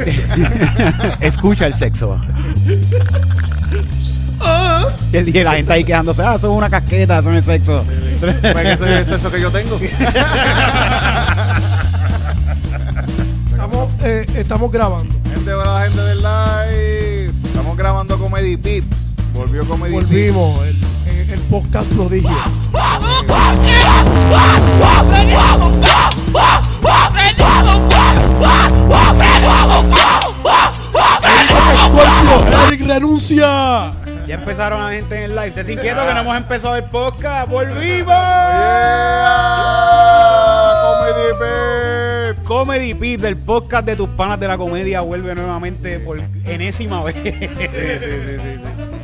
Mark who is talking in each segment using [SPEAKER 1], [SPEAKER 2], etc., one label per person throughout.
[SPEAKER 1] Escucha el sexo. Y el- y la gente ahí quejándose, ah, eso es una casqueta, eso no es sexo.
[SPEAKER 2] Pues que ese es eso que yo tengo.
[SPEAKER 3] Estamos, eh, estamos grabando.
[SPEAKER 2] Gente, hola la gente del live. Estamos grabando Comedy Pips. Volvió Comedy Pips.
[SPEAKER 3] Volvimos. El, el- el podcast prodigio. Scorpio, Eric renuncia.
[SPEAKER 1] Ya empezaron la gente en el live. Ustedes inquieto que no hemos empezado el podcast. ¡Volvimos!
[SPEAKER 2] Yeah. Comedy Pips.
[SPEAKER 1] Comedy Pip, del podcast de tus panas de la comedia, vuelve nuevamente por enésima vez.
[SPEAKER 2] Sí, sí, sí, sí, sí.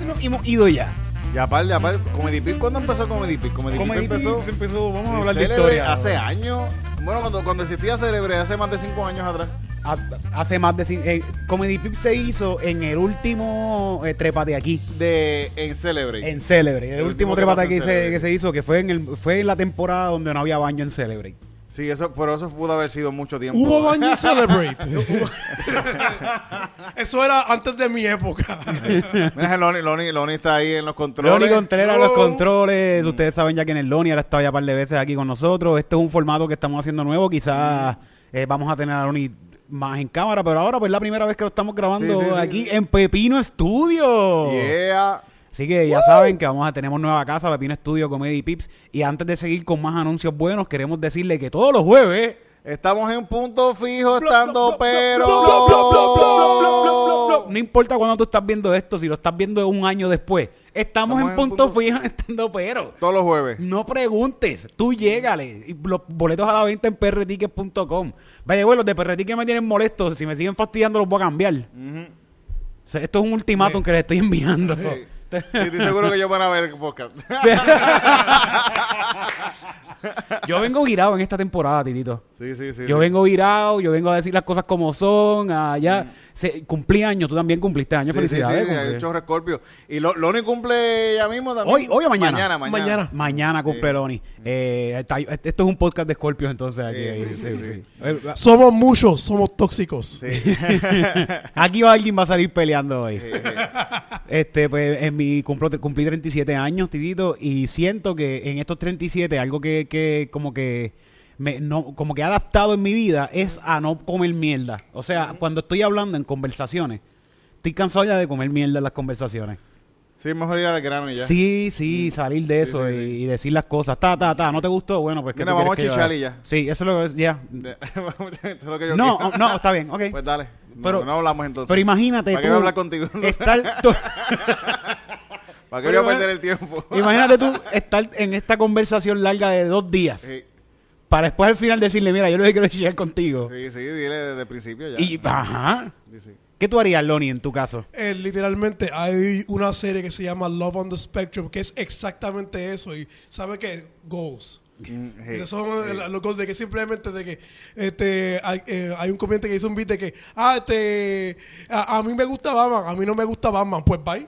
[SPEAKER 1] Nos hemos ido ya.
[SPEAKER 2] Ya par, ya par. Comedy Pips, ¿cuándo empezó Comedy Pips? Comedy,
[SPEAKER 1] Comedy
[SPEAKER 2] Pips empezó.
[SPEAKER 1] Pip empezó, vamos a hablar de historia.
[SPEAKER 2] Hace años. Bueno, cuando, cuando existía Célebre, hace más de cinco años atrás.
[SPEAKER 1] Ha- Hace más de cin- eh, Comedy Pip se hizo en el último eh, Trépate aquí.
[SPEAKER 2] De, en Célebre.
[SPEAKER 1] En Celebrate. El,
[SPEAKER 2] El
[SPEAKER 1] último
[SPEAKER 2] último
[SPEAKER 1] Trépate
[SPEAKER 2] que
[SPEAKER 1] aquí se, que se hizo, que fue en el fue en la temporada donde no había baño en Celebrate.
[SPEAKER 2] Sí, eso, pero eso pudo haber sido mucho tiempo.
[SPEAKER 3] Hubo baño en Celebrate. Eso era antes de mi época.
[SPEAKER 2] Mira, Loni, Loni, Loni está ahí en los controles.
[SPEAKER 1] Loni Contreras,
[SPEAKER 3] No.
[SPEAKER 1] los controles. Ustedes saben ya que en el Loni ahora estaba ya un par de veces aquí con nosotros. Este es un formato que estamos haciendo nuevo. Quizás eh, vamos a tener a Loni más en cámara, pero ahora pues es la primera vez que lo estamos grabando
[SPEAKER 2] Sí, sí, sí.
[SPEAKER 1] aquí en Pepino Studio.
[SPEAKER 2] Yeah.
[SPEAKER 1] Así que ya saben que vamos a tenemos nueva casa, Pepino Studio Comedy Pips. Y antes de seguir con más anuncios buenos, queremos decirle que todos los jueves
[SPEAKER 2] Estamos en punto fijo, estando pero.
[SPEAKER 1] No importa cuando tú estás viendo esto, si lo estás viendo un año después. Estamos, en punto, fijo estando pero.
[SPEAKER 2] Todos los jueves.
[SPEAKER 1] No preguntes, tú llégale. Y Los boletos a la venta en prtickets.com. Vaya, bueno, los de prtickets me tienen molestos. Si me siguen fastidiando, los voy a cambiar. O sea, esto es un ultimátum que les estoy enviando.
[SPEAKER 2] Sí, estoy seguro que yo van a ver el podcast.
[SPEAKER 1] yo vengo virado en esta temporada, Titito.
[SPEAKER 2] Sí, sí, sí.
[SPEAKER 1] Yo
[SPEAKER 2] sí.
[SPEAKER 1] vengo virado, yo vengo a decir las cosas como son. Allá. Se, cumplí años, tú también cumpliste años.
[SPEAKER 2] Sí, sí, sí,
[SPEAKER 1] Felicidades.
[SPEAKER 2] chorro Scorpio. Y lo, Loni cumple ya mismo también.
[SPEAKER 1] Hoy- hoy o mañana.
[SPEAKER 2] Mañana, mañana.
[SPEAKER 3] Mañana.
[SPEAKER 1] Mañana cumple
[SPEAKER 2] Sí.
[SPEAKER 1] Loni. Eh, está- esto es un podcast de Scorpios, entonces. Aquí,
[SPEAKER 2] Sí,
[SPEAKER 1] sí,
[SPEAKER 2] sí,
[SPEAKER 1] sí. Eh,
[SPEAKER 3] Somos muchos, somos tóxicos.
[SPEAKER 2] Sí.
[SPEAKER 1] Aquí va alguien va a salir peleando hoy.
[SPEAKER 2] Sí, sí.
[SPEAKER 1] Este, pues en mi cumplo, cumplí 37 años, Titito, y siento que en estos 37 algo que, que como que me, no, como que he adaptado en mi vida es a no comer mierda. O sea, cuando estoy hablando en conversaciones, estoy cansado ya de comer mierda en las conversaciones.
[SPEAKER 2] Sí, mejor ir al grano y ya.
[SPEAKER 1] Sí, sí, salir de eso
[SPEAKER 2] sí,
[SPEAKER 1] y,
[SPEAKER 2] sí.
[SPEAKER 1] y decir las cosas. Ta, ta, ta, ¿no te gustó? Bueno, pues que
[SPEAKER 2] Mira, vamos a chichar y ya.
[SPEAKER 1] Sí, eso es lo que es, ya.
[SPEAKER 2] De- Eso es lo que yo
[SPEAKER 1] No,
[SPEAKER 2] quiero.
[SPEAKER 1] no, está bien, ok.
[SPEAKER 2] Pues dale.
[SPEAKER 1] Pero-
[SPEAKER 2] no hablamos entonces.
[SPEAKER 1] Pero imagínate
[SPEAKER 2] ¿Para qué
[SPEAKER 1] tú
[SPEAKER 2] voy a hablar contigo?
[SPEAKER 1] estar tú-
[SPEAKER 2] ¿Para qué
[SPEAKER 1] Pero
[SPEAKER 2] voy a
[SPEAKER 1] ima-
[SPEAKER 2] perder el tiempo?
[SPEAKER 1] Imagínate tú estar en esta conversación larga de dos días
[SPEAKER 2] Sí,
[SPEAKER 1] para después al final decirle, mira, yo lo que quiero chillar contigo.
[SPEAKER 2] sí, sí, dile desde el principio ya.
[SPEAKER 1] Y, ajá.
[SPEAKER 2] Sí, sí.
[SPEAKER 1] ¿Qué tú harías, Lonnie, en tu caso?
[SPEAKER 3] Eh, literalmente hay una serie que se llama Love on the Spectrum que es exactamente eso y sabe que goals
[SPEAKER 2] Mm,
[SPEAKER 3] son eh, los goals de que simplemente de que este hay, eh, hay un comediante que hizo un beat de que ah este a, a mí me gusta Batman a mí no me gusta Batman pues bye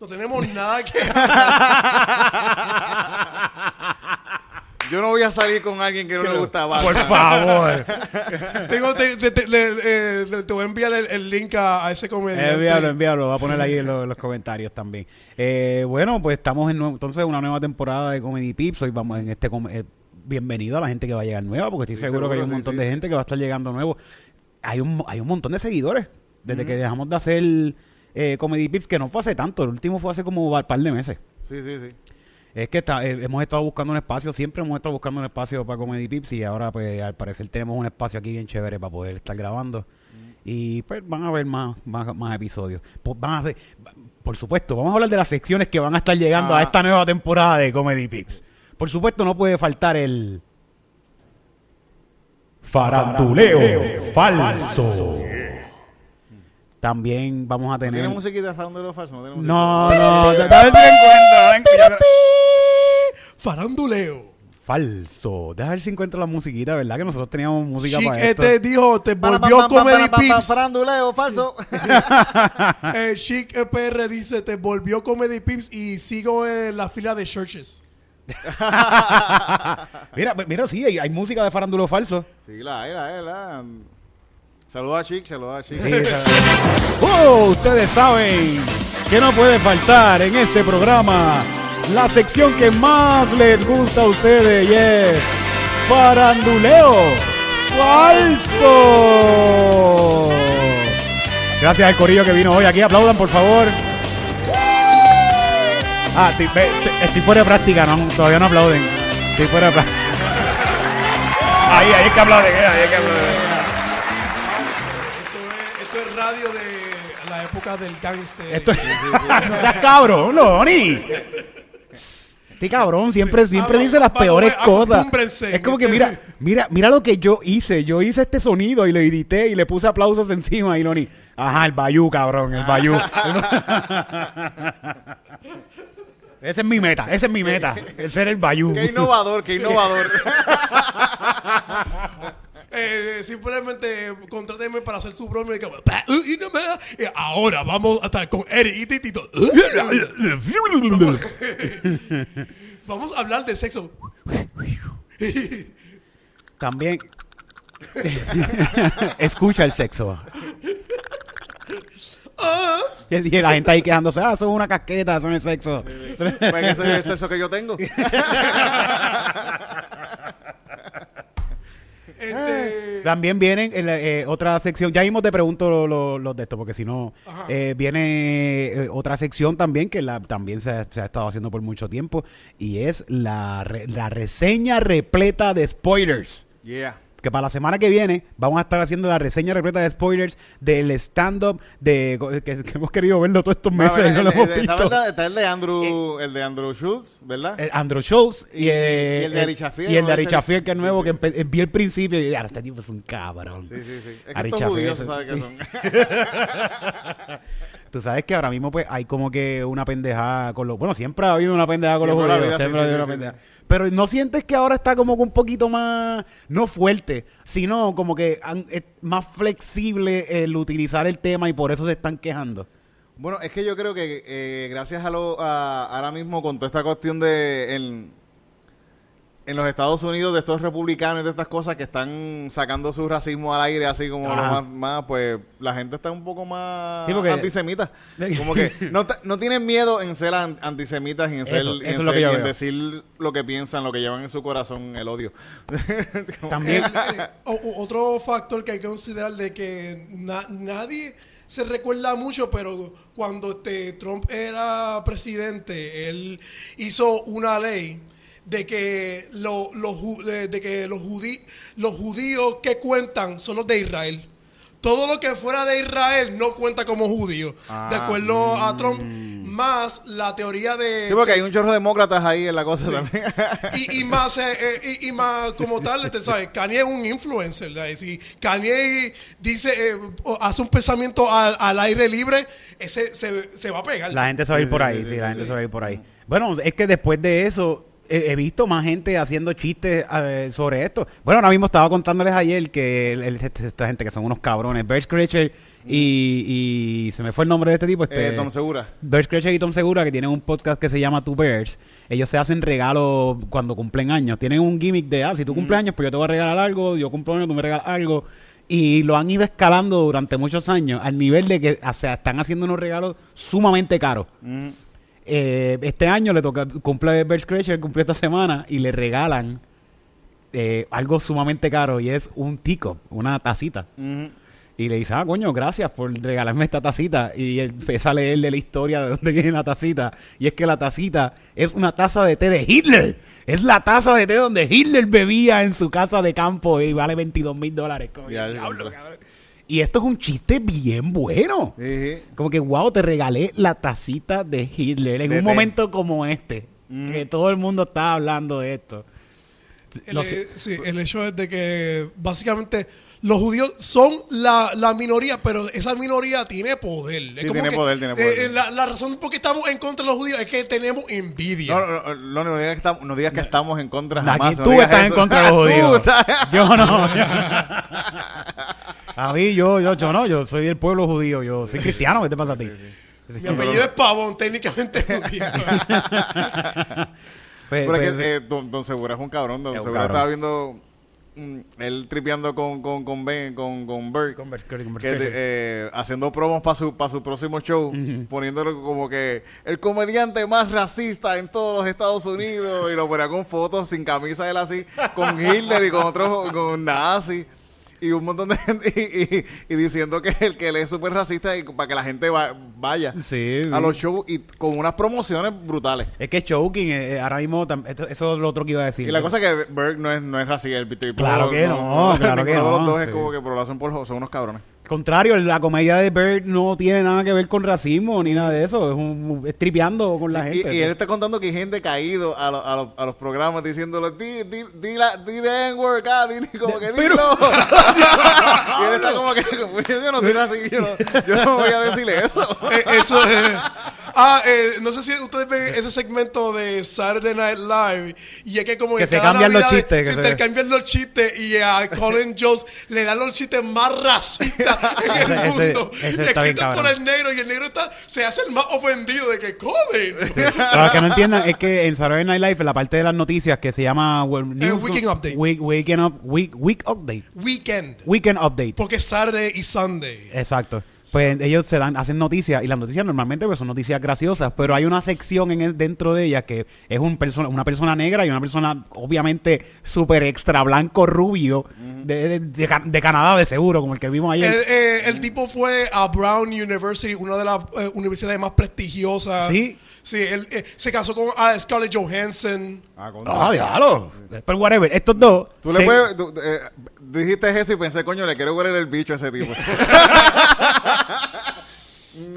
[SPEAKER 3] no tenemos nada que
[SPEAKER 2] Yo no voy a salir con alguien que no le gusta Batman.
[SPEAKER 1] Por favor.
[SPEAKER 3] tengo te, te- te- le- eh, le- te voy a enviar el, el link a, a ese comediante
[SPEAKER 1] envíalo, envíalo. Voy a poner ahí en, lo- en los comentarios también. Eh, bueno, pues estamos en nue- entonces una nueva temporada de Comedy Pips. Hoy vamos en este... com- eh, bienvenido a la gente que va a llegar nueva, porque estoy
[SPEAKER 2] Sí,
[SPEAKER 1] seguro, que hay un
[SPEAKER 2] sí,
[SPEAKER 1] montón
[SPEAKER 2] sí,
[SPEAKER 1] de
[SPEAKER 2] sí.
[SPEAKER 1] gente que va a estar llegando nuevo. Hay un, hay un montón de seguidores. Desde que dejamos de hacer eh, Comedy Pips, que no fue hace tanto. El último fue hace como un par de meses.
[SPEAKER 2] Sí, sí, sí.
[SPEAKER 1] Es que está- eh, hemos estado buscando un espacio, siempre hemos estado buscando un espacio para Comedy Pips y ahora pues al parecer tenemos un espacio aquí bien chévere para poder estar grabando. Y pues van a ver más, más, más episodios. Pues, van a ver- por supuesto, vamos a hablar de las secciones que van a estar llegando
[SPEAKER 2] Ah.
[SPEAKER 1] a esta nueva temporada de Comedy Pips. Por supuesto no puede faltar el... Faranduleo falso. También vamos a tener...
[SPEAKER 2] ¿Tiene musiquita de farándula falso? No tiene.
[SPEAKER 1] No, no, a ver si encuentro.
[SPEAKER 3] faranduleo
[SPEAKER 1] Falso. Deja ver si encuentro la musiquita, ¿verdad? Que nosotros teníamos música para esto.
[SPEAKER 3] este dijo te volvió Comedy Pips
[SPEAKER 2] Faranduleo falso.
[SPEAKER 3] Eh, Chic EPR dice te volvió Comedy Pips y sigo en la fila de churches
[SPEAKER 1] mira, mira, sí, hay, hay música de farándula falso.
[SPEAKER 2] sí, la, la, la. Saluda a Chic, saluda a Chic.
[SPEAKER 1] Sí. ¡Oh! Ustedes saben que no puede faltar en este programa la sección que más les gusta a ustedes y es Faranduleo Falso. Gracias al corillo que vino hoy aquí. Aplaudan, por favor. Ah, estoy fuera de práctica, no, todavía no aplauden. Estoy fuera de práctica. Ahí, ahí es que aplauden, eh, ahí es que aplauden.
[SPEAKER 3] Radio de la época del gangster.
[SPEAKER 1] Esto no seas cabrón, Loni. Este cabrón siempre, siempre
[SPEAKER 3] Ah, no,
[SPEAKER 1] dice las
[SPEAKER 3] para
[SPEAKER 1] peores cosas. Es como que mira, mira, mira lo que yo hice. Yo hice este sonido y lo edité y le puse aplausos encima y Loni. Ajá, el bayú, cabrón, el bayú. Esa es mi meta, esa es mi meta. El ser el bayú.
[SPEAKER 2] Qué innovador, qué innovador.
[SPEAKER 3] Eh, simplemente contráteme para hacer su broma y, que- y no me- y ahora vamos a estar con Eric y Titito. Vamos a hablar de sexo.
[SPEAKER 1] También. Escucha el sexo. Y la gente ahí quejándose, ah, son una casqueta, son el sexo.
[SPEAKER 2] Pues ese es el sexo que yo tengo.
[SPEAKER 3] Este,
[SPEAKER 1] También vienen en la, eh, otra sección, ya mismo te pregunto lo- lo- los de esto, porque si no, eh, viene eh, otra sección también que la, también se, ha- se ha estado haciendo por mucho tiempo, y es la, re- la reseña repleta de spoilers.
[SPEAKER 2] Yeah.
[SPEAKER 1] Que para la semana que viene vamos a estar haciendo la reseña repleta de spoilers del stand-up de que, que hemos querido verlo todos estos meses no lo
[SPEAKER 2] el-
[SPEAKER 1] hemos
[SPEAKER 2] el- está,
[SPEAKER 1] visto.
[SPEAKER 2] verdad- está el de Andrew, el de Andrew Schultz, ¿verdad?
[SPEAKER 1] Eh, Andrew Schultz y, eh,
[SPEAKER 2] y el de Ari
[SPEAKER 1] y el de Ari que es nuevo,
[SPEAKER 2] sí,
[SPEAKER 1] que vi el principio y ya, este tipo es un cabrón.
[SPEAKER 2] Sí, sí, sí. Es que
[SPEAKER 1] Ari
[SPEAKER 2] estos judíos se
[SPEAKER 1] sí.
[SPEAKER 2] sabe que son.
[SPEAKER 1] Tú sabes que ahora mismo pues hay como que una pendejada con los... Bueno, siempre ha habido una pendejada con
[SPEAKER 2] Siempre
[SPEAKER 1] los judíos. siempre ha habido una pendejada. Pero ¿no sientes que ahora está como que un poquito más... No fuerte, sino como que han- es más flexible el utilizar el tema y por eso se están quejando?
[SPEAKER 2] Bueno, es que yo creo que eh, gracias a lo a, ahora mismo con toda esta cuestión de en los Estados Unidos de estos republicanos y de estas cosas que están sacando su racismo al aire así como lo más, más, pues la gente está un poco más
[SPEAKER 1] Sí, porque-
[SPEAKER 2] antisemita. Como que no, no tienen miedo en ser an- antisemitas y en, ser,
[SPEAKER 1] Eso,
[SPEAKER 2] y
[SPEAKER 1] eso
[SPEAKER 2] en
[SPEAKER 1] lo que
[SPEAKER 2] y decir lo que piensan, lo que llevan en su corazón, el odio.
[SPEAKER 1] También...
[SPEAKER 3] el- eh, o- otro factor que hay que considerar de que na- nadie se recuerda mucho, pero cuando este Trump era presidente, él hizo una ley de que lo- los de, de que los judí- los judíos que cuentan son los de Israel. Todo lo que fuera de Israel no cuenta como judío, de
[SPEAKER 2] Ah,
[SPEAKER 3] acuerdo a Trump, más la teoría de
[SPEAKER 2] Sí, porque hay un chorro de demócratas ahí en la cosa también.
[SPEAKER 3] y, y más eh, eh, y, y más como tal este, sabes Kanye es un influencer si Kanye dice eh, o hace un pensamiento al, al aire libre ese se, se va a pegar
[SPEAKER 1] La gente se va a ir por ahí,
[SPEAKER 2] sí,
[SPEAKER 1] sí,
[SPEAKER 2] sí,
[SPEAKER 1] la gente
[SPEAKER 2] sí.
[SPEAKER 1] se va a ir por ahí. Bueno, es que después de eso he, visto más gente haciendo chistes eh, sobre esto. Bueno, ahora mismo estaba contándoles ayer que el- el- este- esta gente que son unos cabrones, Bear Scratcher y, y se me fue el nombre de este tipo, este
[SPEAKER 2] Eh, Tom Segura.
[SPEAKER 1] Bear Scratcher y Tom Segura, que tienen un podcast que se llama Two Bears. Ellos se hacen regalos cuando cumplen años. Tienen un gimmick de, ah, si tú cumples años, pues yo te voy a regalar algo, yo cumplo años, tú me regalas algo. Y lo han ido escalando durante muchos años al nivel de que o sea, están haciendo unos regalos sumamente caros.
[SPEAKER 2] Mm.
[SPEAKER 1] Eh, este año le toca, cumple Bear Scratcher, cumple esta semana y le regalan eh, algo sumamente caro y es un tico, una tacita. Y le dice, ah, coño, gracias por regalarme esta tacita. Y empieza a leerle la historia de dónde viene la tacita. Y es que la tacita es una taza de té de Hitler. Es la taza de té donde Hitler bebía en su casa de campo y vale 22 mil dólares.
[SPEAKER 2] Ya,
[SPEAKER 1] diablo. Y esto es un chiste bien bueno.
[SPEAKER 2] Sí, sí.
[SPEAKER 1] Como que, wow, te regalé la tacita de Hitler en
[SPEAKER 2] De
[SPEAKER 1] un
[SPEAKER 2] té.
[SPEAKER 1] momento como este.
[SPEAKER 2] Mm.
[SPEAKER 1] Que todo el mundo está hablando de esto.
[SPEAKER 3] el,
[SPEAKER 1] Lo
[SPEAKER 3] eh,
[SPEAKER 1] sé-
[SPEAKER 3] sí, el hecho es de que básicamente los judíos son la, la minoría, pero esa minoría tiene poder. Es
[SPEAKER 2] Sí,
[SPEAKER 3] como
[SPEAKER 2] tiene
[SPEAKER 3] que,
[SPEAKER 2] poder, tiene poder.
[SPEAKER 3] eh, la, la razón por qué estamos en contra de los judíos es que tenemos envidia.
[SPEAKER 2] No, no, no, no, no digas que estamos, no digas que estamos en contra
[SPEAKER 1] Aquí
[SPEAKER 2] jamás. no
[SPEAKER 1] tú estás en contra de los judíos. Yo no. a mí, yo, yo, yo no, yo soy del pueblo judío, yo soy cristiano, ¿qué te pasa a ti?
[SPEAKER 3] Mi apellido es Pavón, técnicamente judío.
[SPEAKER 1] Pues-
[SPEAKER 2] Pero es
[SPEAKER 1] pues,
[SPEAKER 2] que eh, don, don Segura es un cabrón. Don Segura
[SPEAKER 1] cabrón.
[SPEAKER 2] estaba viendo él tripeando con, con, con Ben, con, con Bert, que, eh, haciendo promos para su, para su próximo show, poniéndolo como que el comediante más racista en todos los Estados Unidos, y lo ponía con fotos sin camisa él así, con Hitler y con otros, con nazi. Y un montón de gente, y, y- y diciendo que el que él es súper racista y para que la gente va- vaya
[SPEAKER 1] Sí, sí.
[SPEAKER 2] a los shows y con unas promociones brutales.
[SPEAKER 1] Es que choking, eh, eh, ahora mismo, esto- eso es lo otro que iba a decir.
[SPEAKER 2] Y la cosa es que Berg no es, no es racista. El
[SPEAKER 1] Claro que no, claro que
[SPEAKER 2] de los
[SPEAKER 1] no,
[SPEAKER 2] dos es como que, pero lo hacen por son unos cabrones.
[SPEAKER 1] Contrario, la comedia de Bird no tiene nada que ver con racismo ni nada de eso. Es, un, es tripeando con la gente.
[SPEAKER 2] y él está contando que hay gente caído a, lo- a, lo- a los programas diciéndole, di, di, di, la, di the N-word di, como que
[SPEAKER 1] Pero-
[SPEAKER 2] dilo. y él está como que, como, yo no soy racista, yo no, yo no voy a decirle eso.
[SPEAKER 3] Eh, eso es. Ah, eh, no sé si ustedes ven ese segmento de Saturday Night Live y es que como
[SPEAKER 1] Que se cambian los chistes,
[SPEAKER 3] se
[SPEAKER 1] se-
[SPEAKER 3] intercambian los chistes y a Colin Jones le dan los chistes más racistas en el
[SPEAKER 1] Ese- ese-
[SPEAKER 3] mundo.
[SPEAKER 1] ese bien
[SPEAKER 3] escritos por el negro y el negro está se hace el más ofendido de que Colin.
[SPEAKER 1] Para los que no entiendan, es que en Saturday Night Live, la parte de las noticias que se llama well, News-
[SPEAKER 3] Weekend Update.
[SPEAKER 1] Week, weekend, up- week, week Update.
[SPEAKER 3] Weekend.
[SPEAKER 1] Weekend Update.
[SPEAKER 3] Porque es Saturday y Sunday.
[SPEAKER 1] Exacto. Pues ellos se dan, hacen noticias y las noticias normalmente pues, son noticias graciosas, pero hay una sección en el, dentro de ellas que es un persona, una persona negra y una persona obviamente súper extra blanco rubio de, de- de Ca- de Canadá de seguro, como el que vimos ayer.
[SPEAKER 3] El, eh, el tipo fue a Brown University, una de las eh, universidades más prestigiosas.
[SPEAKER 1] Sí.
[SPEAKER 3] Sí, él eh, se casó con ah, Scarlett Johansson.
[SPEAKER 2] Ah,
[SPEAKER 1] Ah, diablo. Pero whatever, estos dos.
[SPEAKER 2] Tú
[SPEAKER 1] se-
[SPEAKER 2] le puedes, tú, eh, dijiste eso y pensé, coño, le quiero huele el bicho a ese tipo.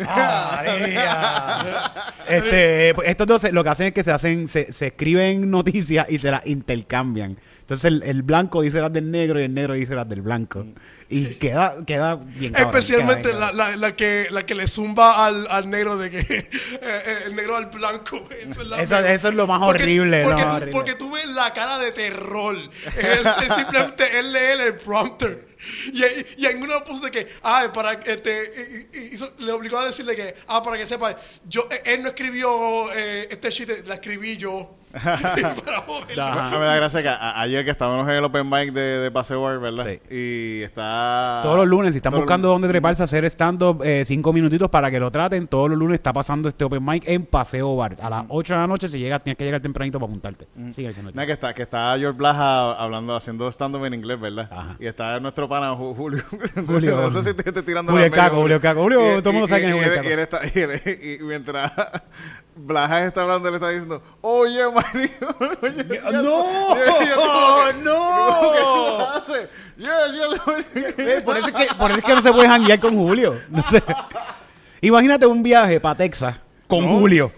[SPEAKER 1] María. este, pues, estos dos se- lo que hacen es que se hacen, se, se escriben noticias y se las intercambian. Entonces el, el blanco dice las del negro y el negro dice las del blanco. Y queda, queda bien cabrón,
[SPEAKER 3] Especialmente
[SPEAKER 1] queda bien
[SPEAKER 3] la, la, la que, la que le zumba al, al negro de que eh, eh, el negro al blanco. Eso es, la
[SPEAKER 1] Eso- eso es lo más
[SPEAKER 3] Porque-
[SPEAKER 1] horrible,
[SPEAKER 3] Porque,
[SPEAKER 1] más
[SPEAKER 3] tú,
[SPEAKER 1] horrible.
[SPEAKER 3] porque tú ves la cara de terror. Él, simplemente él lee el prompter. Y, y en uno puso de que, ah, para que este, y- y- hizo- le obligó a decirle que, ah, para que sepa, yo, eh, él no escribió eh, este chiste, la escribí yo. Para.
[SPEAKER 1] Ajá.
[SPEAKER 2] Me da gracia que a- ayer que estábamos en el open mic de, de Paseo Bar, ¿verdad?
[SPEAKER 1] Sí.
[SPEAKER 2] Y está...
[SPEAKER 1] Todos los lunes, si están
[SPEAKER 2] Todos los
[SPEAKER 1] buscando dónde treparse a hacer stand-up, eh, cinco minutitos para que lo traten. Todos los lunes está pasando este open mic en Paseo Bar. A las 8 de la noche, si llegas, tienes que llegar tempranito para apuntarte. Sigue diciendo.
[SPEAKER 2] Nada, que está, que está George Blaja hablando, haciendo stand-up en inglés, ¿verdad?
[SPEAKER 1] Ajá.
[SPEAKER 2] Y está nuestro pana Ju- Julio.
[SPEAKER 1] Julio.
[SPEAKER 2] no sé si te estoy tirando
[SPEAKER 1] Julio
[SPEAKER 2] media,
[SPEAKER 1] Caco, Julio Caco. Julio, todo el mundo sabe quién es Julio
[SPEAKER 2] y-
[SPEAKER 1] Caco.
[SPEAKER 2] Y, él está, y, él- y mientras Blaja está hablando, le está diciendo, oye, manito.
[SPEAKER 1] ¡No!
[SPEAKER 2] yes", y yo como que,
[SPEAKER 1] ¡No! Por, eso es que, por eso es que no se puede janguear con Julio. No sé. Imagínate un viaje para Texas con
[SPEAKER 2] No.
[SPEAKER 1] Julio.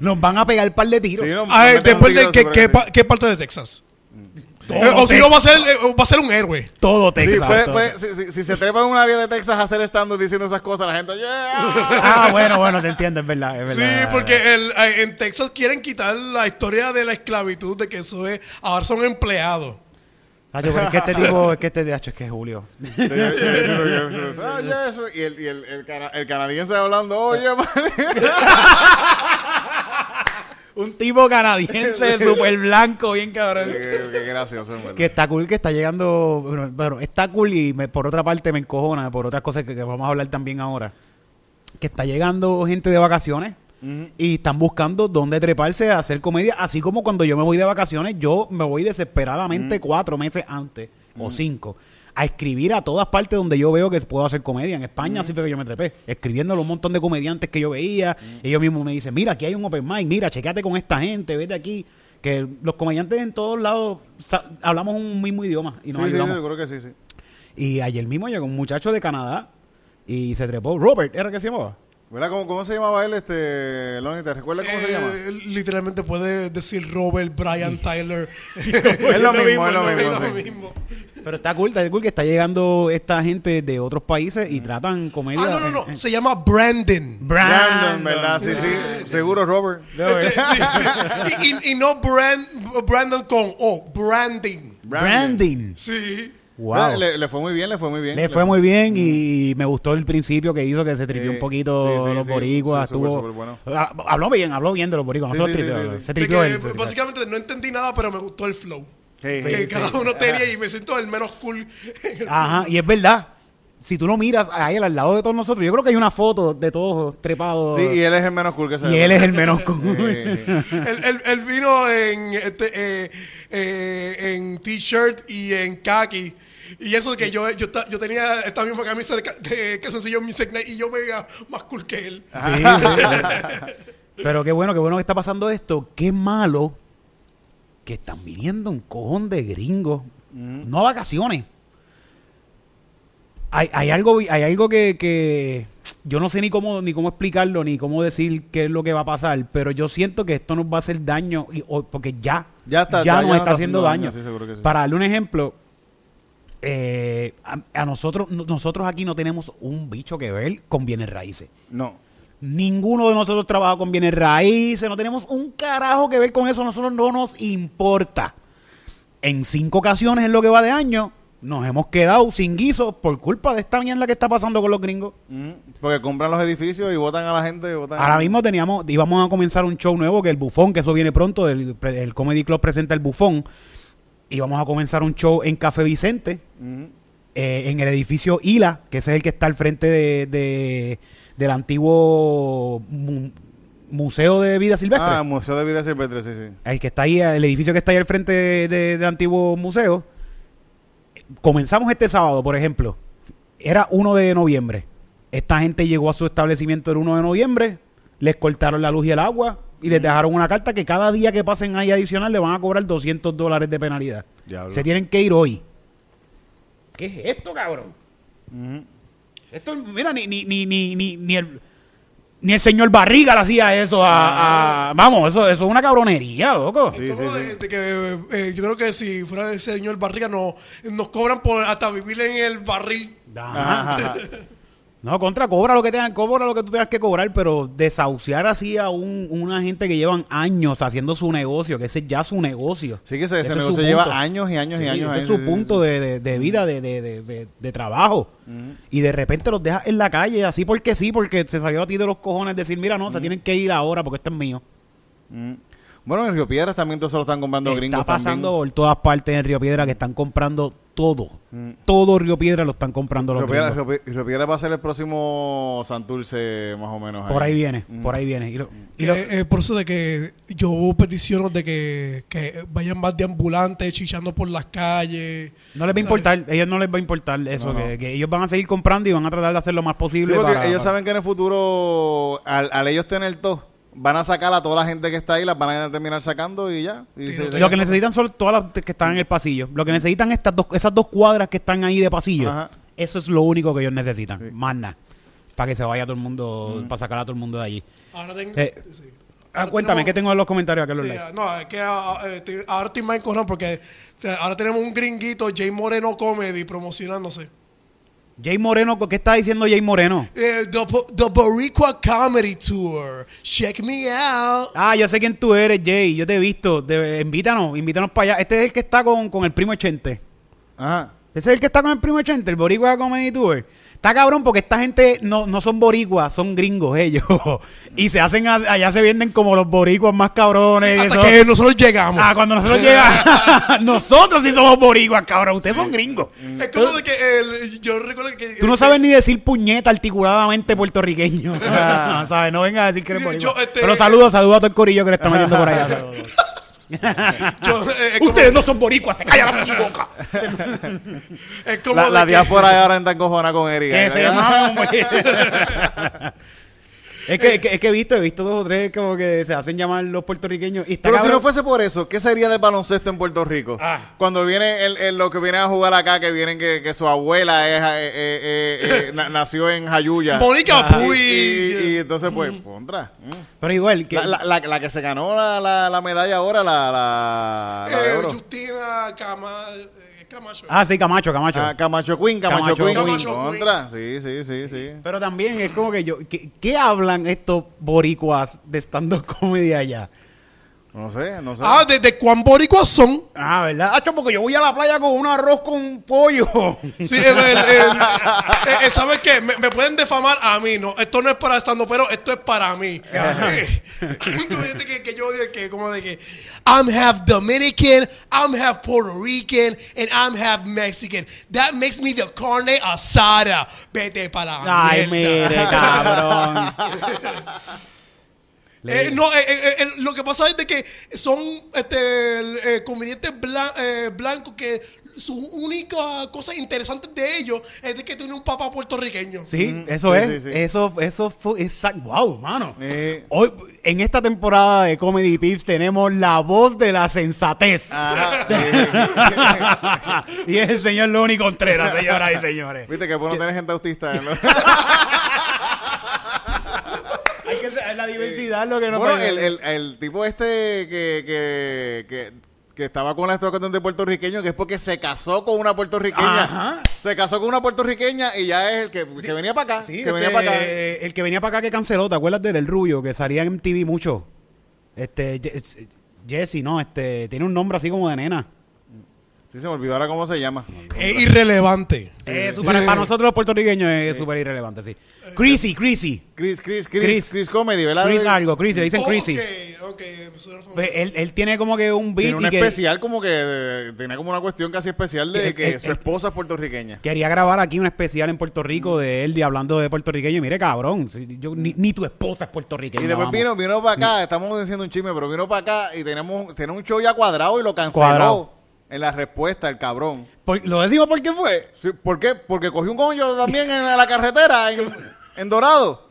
[SPEAKER 1] Nos van a pegar el par de tiros.
[SPEAKER 2] Sí, no,
[SPEAKER 3] Ay,
[SPEAKER 2] me meten
[SPEAKER 3] después
[SPEAKER 2] un
[SPEAKER 3] de
[SPEAKER 2] tiro
[SPEAKER 3] qué,
[SPEAKER 2] sobre
[SPEAKER 3] qué,
[SPEAKER 2] ese.
[SPEAKER 3] pa- qué parte de Texas.
[SPEAKER 1] Todo
[SPEAKER 3] Eh, o si no, va a ser, eh, va a ser un héroe.
[SPEAKER 1] Todo
[SPEAKER 2] Sí,
[SPEAKER 1] Texas.
[SPEAKER 2] puede-
[SPEAKER 1] todo.
[SPEAKER 2] puede- si, si- si se trepa en un área de Texas a hacer stand diciendo esas cosas, la gente, yeah.
[SPEAKER 1] Ah, bueno, bueno, te entiendo, es verdad. Es
[SPEAKER 3] Sí,
[SPEAKER 1] verdad.
[SPEAKER 3] porque el- eh, en Texas quieren quitar la historia de la esclavitud, de que eso es, ahora son empleados.
[SPEAKER 1] Pero es que este tipo, es que este es que es Julio.
[SPEAKER 2] Ah. Y el, y el, el, cana- el canadiense hablando, oye, man.
[SPEAKER 1] Un tipo canadiense súper blanco, bien cabrón.
[SPEAKER 2] qué, qué gracioso, en verdad.
[SPEAKER 1] Que está cool que está llegando. Bueno, bueno, está cool y me- por otra parte me encojona por otras cosas que, que vamos a hablar también ahora. Que está llegando gente de vacaciones y están buscando dónde treparse a hacer comedia. Así como cuando yo me voy de vacaciones, yo me voy desesperadamente cuatro meses antes o cinco a escribir a todas partes donde yo veo que puedo hacer comedia. En España así fue que yo me trepé, escribiéndole un montón de comediantes que yo veía. Ellos mismos me dicen, mira, aquí hay un open mic, mira, checate con esta gente, vete aquí. Que los comediantes en todos lados hablamos un mismo idioma y nos
[SPEAKER 2] Sí, sí,
[SPEAKER 1] ayudamos.
[SPEAKER 2] yo creo que sí, sí.
[SPEAKER 1] Y ayer mismo llegó un muchacho de Canadá y se trepó. Robert, ¿era que se llamaba?
[SPEAKER 2] ¿Verdad? ¿Cómo, ¿Cómo se llamaba él, este, Lonnie? ¿Te recuerdas cómo se
[SPEAKER 3] Eh,
[SPEAKER 2] llama?
[SPEAKER 3] Literalmente puede decir Robert, Brian, Tyler.
[SPEAKER 2] Es lo mismo, es lo
[SPEAKER 3] es
[SPEAKER 2] mismo.
[SPEAKER 3] lo
[SPEAKER 2] sí.
[SPEAKER 3] mismo.
[SPEAKER 1] Pero está cool, está cool que está llegando esta gente de otros países y tratan comedia.
[SPEAKER 3] Ah, no, no, no.
[SPEAKER 1] en- en-
[SPEAKER 3] Se llama Brandon.
[SPEAKER 2] Brandon, ¿verdad? Sí, sí. Seguro, Robert.
[SPEAKER 3] Este, sí. y, y- y no Brand, Brandon con O, branding.
[SPEAKER 1] Branding.
[SPEAKER 3] Sí.
[SPEAKER 1] Wow.
[SPEAKER 2] Le, le fue muy bien, le fue muy bien.
[SPEAKER 1] Le fue muy bien y me gustó el principio que hizo, que se tripió un poquito
[SPEAKER 2] sí, sí,
[SPEAKER 1] los boricuas.
[SPEAKER 2] sí,
[SPEAKER 1] estuvo-
[SPEAKER 2] bueno.
[SPEAKER 1] Ah, Habló bien, habló bien de los boricuas.
[SPEAKER 2] Sí,
[SPEAKER 1] no se tripió.
[SPEAKER 3] básicamente no entendí nada, pero me gustó el flow.
[SPEAKER 2] Sí,
[SPEAKER 3] que
[SPEAKER 2] sí,
[SPEAKER 3] cada
[SPEAKER 2] sí.
[SPEAKER 3] uno tenía y me siento el menos cool.
[SPEAKER 1] Ajá, y es verdad. Si tú lo miras a él al lado de todos nosotros, yo creo que hay una foto de todos trepados.
[SPEAKER 2] Sí, y él es el menos cool que se
[SPEAKER 1] y él es el menos cool.
[SPEAKER 3] Él, él- él vino en, este, eh, eh, en t-shirt y en khaki. Y eso que yo, yo, yo tenía esta misma camisa de, de calzoncillo Music Night y yo me veía más cool que él.
[SPEAKER 1] Sí, sí. Pero qué bueno, qué bueno que está pasando esto. Qué malo que están viniendo un cojón de gringos. No a vacaciones. Hay, hay algo, hay algo que, que yo no sé ni cómo, ni cómo explicarlo, ni cómo decir qué es lo que va a pasar, pero yo siento que esto nos va a hacer daño, y- o- porque ya,
[SPEAKER 2] Ya está-
[SPEAKER 1] ya
[SPEAKER 2] ya-
[SPEAKER 1] nos
[SPEAKER 2] ya
[SPEAKER 1] está haciendo daño.
[SPEAKER 2] sí, sí.
[SPEAKER 1] Para darle un ejemplo, eh, a, a nosotros, nosotros aquí no tenemos un bicho que ver con bienes raíces.
[SPEAKER 2] No.
[SPEAKER 1] Ninguno de nosotros trabaja con bienes raíces, no tenemos un carajo que ver con eso, a nosotros no nos importa. En cinco ocasiones en lo que va de año, nos hemos quedado sin guiso por culpa de esta mierda que está pasando con los gringos.
[SPEAKER 2] Mm, Porque compran los edificios y votan a la gente. Votan
[SPEAKER 1] Ahora mismo teníamos, íbamos a comenzar un show nuevo que el Bufón, que eso viene pronto, el, el Comedy Club presenta el Bufón. Íbamos a comenzar un show en Café Vicente,
[SPEAKER 2] Mm,
[SPEAKER 1] eh, en el edificio Ila, que ese es el que está al frente de, de- del antiguo mu- Museo de Vida Silvestre.
[SPEAKER 2] Ah, Museo de Vida Silvestre, sí, sí.
[SPEAKER 1] el que está ahí, el edificio que está ahí al frente de- de- del antiguo museo. Comenzamos este sábado, por ejemplo. Era 1 de noviembre. Esta gente llegó a su establecimiento el 1 de noviembre, les cortaron la luz y el agua y les dejaron una carta que cada día que pasen ahí adicional le van a cobrar 200 dólares de penalidad.
[SPEAKER 2] Diablo.
[SPEAKER 1] Se tienen que ir hoy. ¿Qué es esto, cabrón?
[SPEAKER 2] Mm.
[SPEAKER 1] Esto, mira, ni, ni, ni, ni, ni, ni el... Ni el señor Barriga le hacía eso a... a- vamos, eso, eso es una cabronería, loco.
[SPEAKER 2] Sí,
[SPEAKER 3] Es como
[SPEAKER 2] sí,
[SPEAKER 3] de-
[SPEAKER 2] sí.
[SPEAKER 3] de que, eh, yo creo que si fuera el señor Barriga, no, nos cobran por hasta vivir en el barril.
[SPEAKER 1] Ajá. No, contra, cobra lo que tengan, cobra lo que tú tengas que cobrar, pero desahuciar así a un, una gente que llevan años haciendo su negocio, que ese es ya su negocio.
[SPEAKER 2] Sí, que ese, ese
[SPEAKER 1] Ese es
[SPEAKER 2] negocio lleva años y años
[SPEAKER 1] Sí,
[SPEAKER 2] y años.
[SPEAKER 1] ese es su punto de, de- de vida, de, trabajo. Y de repente los dejas en la calle, así porque sí, porque se salió a ti de los cojones decir, mira, no, se tienen que ir ahora porque esto es mío.
[SPEAKER 2] Bueno, en Río Piedras también todos se lo están comprando gringos
[SPEAKER 1] Está pasando
[SPEAKER 2] también.
[SPEAKER 1] por todas partes en Río Piedra que están comprando todo. Todo Río Piedra lo están comprando los
[SPEAKER 2] Río
[SPEAKER 1] gringos.
[SPEAKER 2] Río Pi- Río Piedras va a ser el próximo Santurce, más o menos.
[SPEAKER 1] Por ahí viene,
[SPEAKER 2] Mm.
[SPEAKER 1] por ahí viene. Y lo- y
[SPEAKER 3] Que
[SPEAKER 1] lo-
[SPEAKER 3] es por eso de que yo peticiono de que, que vayan más de ambulantes chichando por las calles.
[SPEAKER 1] No les va a importar, ellos no les va a importar eso,
[SPEAKER 2] No, no.
[SPEAKER 1] Que, que ellos van a seguir comprando y van a tratar de hacer lo más
[SPEAKER 2] Sí,
[SPEAKER 1] posible.
[SPEAKER 2] porque
[SPEAKER 1] para-
[SPEAKER 2] ellos
[SPEAKER 1] para-
[SPEAKER 2] saben que en el futuro, al, al ellos tener todo, van a sacar a toda la gente que está ahí, las van a terminar sacando y ya. Y
[SPEAKER 3] Sí,
[SPEAKER 2] se-
[SPEAKER 3] no
[SPEAKER 2] se-
[SPEAKER 1] Lo que necesitan son todas las que están en el pasillo. Lo que necesitan estas dos, esas dos cuadras que están ahí de pasillo.
[SPEAKER 2] Ajá.
[SPEAKER 1] Eso es lo único que ellos necesitan.
[SPEAKER 2] Sí.
[SPEAKER 1] Más nada. Para que se vaya todo el mundo, para sacar a todo el mundo de allí.
[SPEAKER 3] Ahora tengo.
[SPEAKER 1] Eh,
[SPEAKER 3] sí.
[SPEAKER 1] Ah, cuéntame,
[SPEAKER 3] tenemos-
[SPEAKER 1] ¿qué tengo en los comentarios acá?
[SPEAKER 3] Sí, no, es que eh, estoy- ahora estoy más porque ahora tenemos un gringuito, Jay Moreno Comedy, promocionándose.
[SPEAKER 1] Jay Moreno, ¿qué está diciendo Jay Moreno?
[SPEAKER 3] Eh, the, Bo- the Boricua Comedy Tour. Check me out.
[SPEAKER 1] Ah, yo sé quién tú eres, Jay. Yo te he visto. De- invítanos, invítanos para allá. Este es el que está con, con el primo Echente.
[SPEAKER 2] Ajá.
[SPEAKER 1] Ese es el que está con el primo Echente, el Boricua Comedy Tour. Está cabrón porque esta gente no, no son boricuas, son gringos ellos. y se hacen, allá se venden como los boricuas más cabrones.
[SPEAKER 3] Hasta
[SPEAKER 1] eso.
[SPEAKER 3] que nosotros llegamos.
[SPEAKER 1] Ah, cuando nosotros llegamos, nosotros sí somos boricuas, cabrón. Ustedes son gringos.
[SPEAKER 3] es como de que el- yo recuerdo que.
[SPEAKER 1] Tú no sabes ni decir puñeta articuladamente puertorriqueño. no, ¿sabes? No vengas a decir que eres
[SPEAKER 3] Yo,
[SPEAKER 1] boricua.
[SPEAKER 3] este-
[SPEAKER 1] Pero saludos, saludos a todo el corillo que le está metiendo por allá.
[SPEAKER 3] Yo- eh, como-
[SPEAKER 1] Ustedes no son boricuas, se calla la boca.
[SPEAKER 3] Es como
[SPEAKER 2] La,
[SPEAKER 3] de
[SPEAKER 2] la
[SPEAKER 3] que-
[SPEAKER 2] diáspora ahora está encojona con Erika.
[SPEAKER 1] Que se llama Es que, es, que, es que he visto, he visto dos o tres como que se hacen llamar los puertorriqueños. Y está
[SPEAKER 2] Pero si no fuese por eso, ¿qué sería del baloncesto en Puerto Rico?
[SPEAKER 1] Ah.
[SPEAKER 2] Cuando viene el, el- lo que vienen a jugar acá, que vienen que, que su abuela es, eh, eh, eh, na- nació en Jayuya.
[SPEAKER 3] Mónica
[SPEAKER 2] Y,
[SPEAKER 3] Puy.
[SPEAKER 2] y- y entonces, pues, contra. mm.
[SPEAKER 1] Pero igual, que,
[SPEAKER 2] La, la- la- la que se ganó la, la- la medalla ahora, la, la, la de oro.
[SPEAKER 3] Justina Cama, eh, Camacho.
[SPEAKER 1] Ah, sí, Camacho, Camacho.
[SPEAKER 2] Ah, Camacho Queen, Camacho,
[SPEAKER 1] Camacho
[SPEAKER 2] Queen.
[SPEAKER 3] Queen. Camacho
[SPEAKER 2] Contra. Sí, sí, sí, sí.
[SPEAKER 1] Pero también es como que yo... ¿Qué, qué hablan estos boricuas de stand-up comedy allá?
[SPEAKER 2] No sé, no sé.
[SPEAKER 3] Ah, de, de cuán boricuas son.
[SPEAKER 1] Ah, ¿verdad? Hacho, porque yo voy a la playa con un arroz con pollo.
[SPEAKER 3] Sí, el, el- el- eh, eh, ¿sabes qué? Me, me pueden defamar a mí, ¿no? Esto no es para estando, pero esto es para mí. Eh, que, que yo digo que, como de que, I'm half Dominican, I'm half Puerto Rican, and I'm half Mexican. That makes me the carne asada. Vete para la
[SPEAKER 1] Ay,
[SPEAKER 3] mierda.
[SPEAKER 1] mire, cabrón.
[SPEAKER 3] Eh, no, eh, eh, eh, lo que pasa es de que son este, eh, comediantes blan- eh, blancos que su única cosa interesante de ellos es de que tiene un papá puertorriqueño.
[SPEAKER 1] Sí, eso
[SPEAKER 2] sí,
[SPEAKER 1] es.
[SPEAKER 2] sí, sí.
[SPEAKER 1] Eso, eso fue exacto. Wow, mano.
[SPEAKER 2] Eh.
[SPEAKER 1] Hoy, en esta temporada de Comedy Pips tenemos la voz de la sensatez.
[SPEAKER 2] Ajá,
[SPEAKER 1] y es el señor Loni Contreras, señoras y señores.
[SPEAKER 2] Viste que bueno tener gente autista.
[SPEAKER 1] Hay que ser- la diversidad lo que nos
[SPEAKER 2] bueno, el, el, el tipo este que, que, que, que estaba con la cuestión de puertorriqueño, que es porque se casó con una puertorriqueña.
[SPEAKER 1] Ajá.
[SPEAKER 2] Se casó con una puertorriqueña y ya es el que, que venía para acá.
[SPEAKER 1] Sí,
[SPEAKER 2] que
[SPEAKER 1] este,
[SPEAKER 2] venía para acá.
[SPEAKER 1] eh, el que venía para acá que canceló, ¿te acuerdas del El Rubio? Que salía en TV mucho. Este, es- Jesse, no, este, tiene un nombre así como de nena.
[SPEAKER 2] Sí, se me olvidó ahora cómo se llama.
[SPEAKER 3] Es irrelevante.
[SPEAKER 1] Eh, para, para nosotros los puertorriqueños es súper irrelevante, sí. Chrissy, Chrissy.
[SPEAKER 2] Chris, Chris, Chris,
[SPEAKER 1] Chris.
[SPEAKER 2] Chris, Comedy, ¿verdad?
[SPEAKER 1] Chris algo, Chrissy, le dicen Chrissy.
[SPEAKER 3] Ok, ok. suena.
[SPEAKER 1] Pues él, él tiene como que un beat
[SPEAKER 2] Tiene un
[SPEAKER 1] y que
[SPEAKER 2] especial como que eh, tenía como una cuestión casi especial de
[SPEAKER 1] Que-
[SPEAKER 2] que,
[SPEAKER 1] eh,
[SPEAKER 2] su
[SPEAKER 1] eh,
[SPEAKER 2] esposa es puertorriqueña.
[SPEAKER 1] quería grabar aquí un especial en Puerto Rico de él de hablando de puertorriqueño. Y mire, cabrón, si yo, ni, ni tu esposa es puertorriqueña.
[SPEAKER 2] Y después
[SPEAKER 1] vamos.
[SPEAKER 2] vino, vino para acá, estamos diciendo un chisme, pero vino para acá y tenemos, tenemos un show ya cuadrado y lo canceló
[SPEAKER 1] Cuadrado.
[SPEAKER 2] En la respuesta, el cabrón.
[SPEAKER 1] Por- ¿Lo decimos por qué fue?
[SPEAKER 2] Sí, ¿Por qué? Porque cogió un coño también en la carretera, en, en Dorado.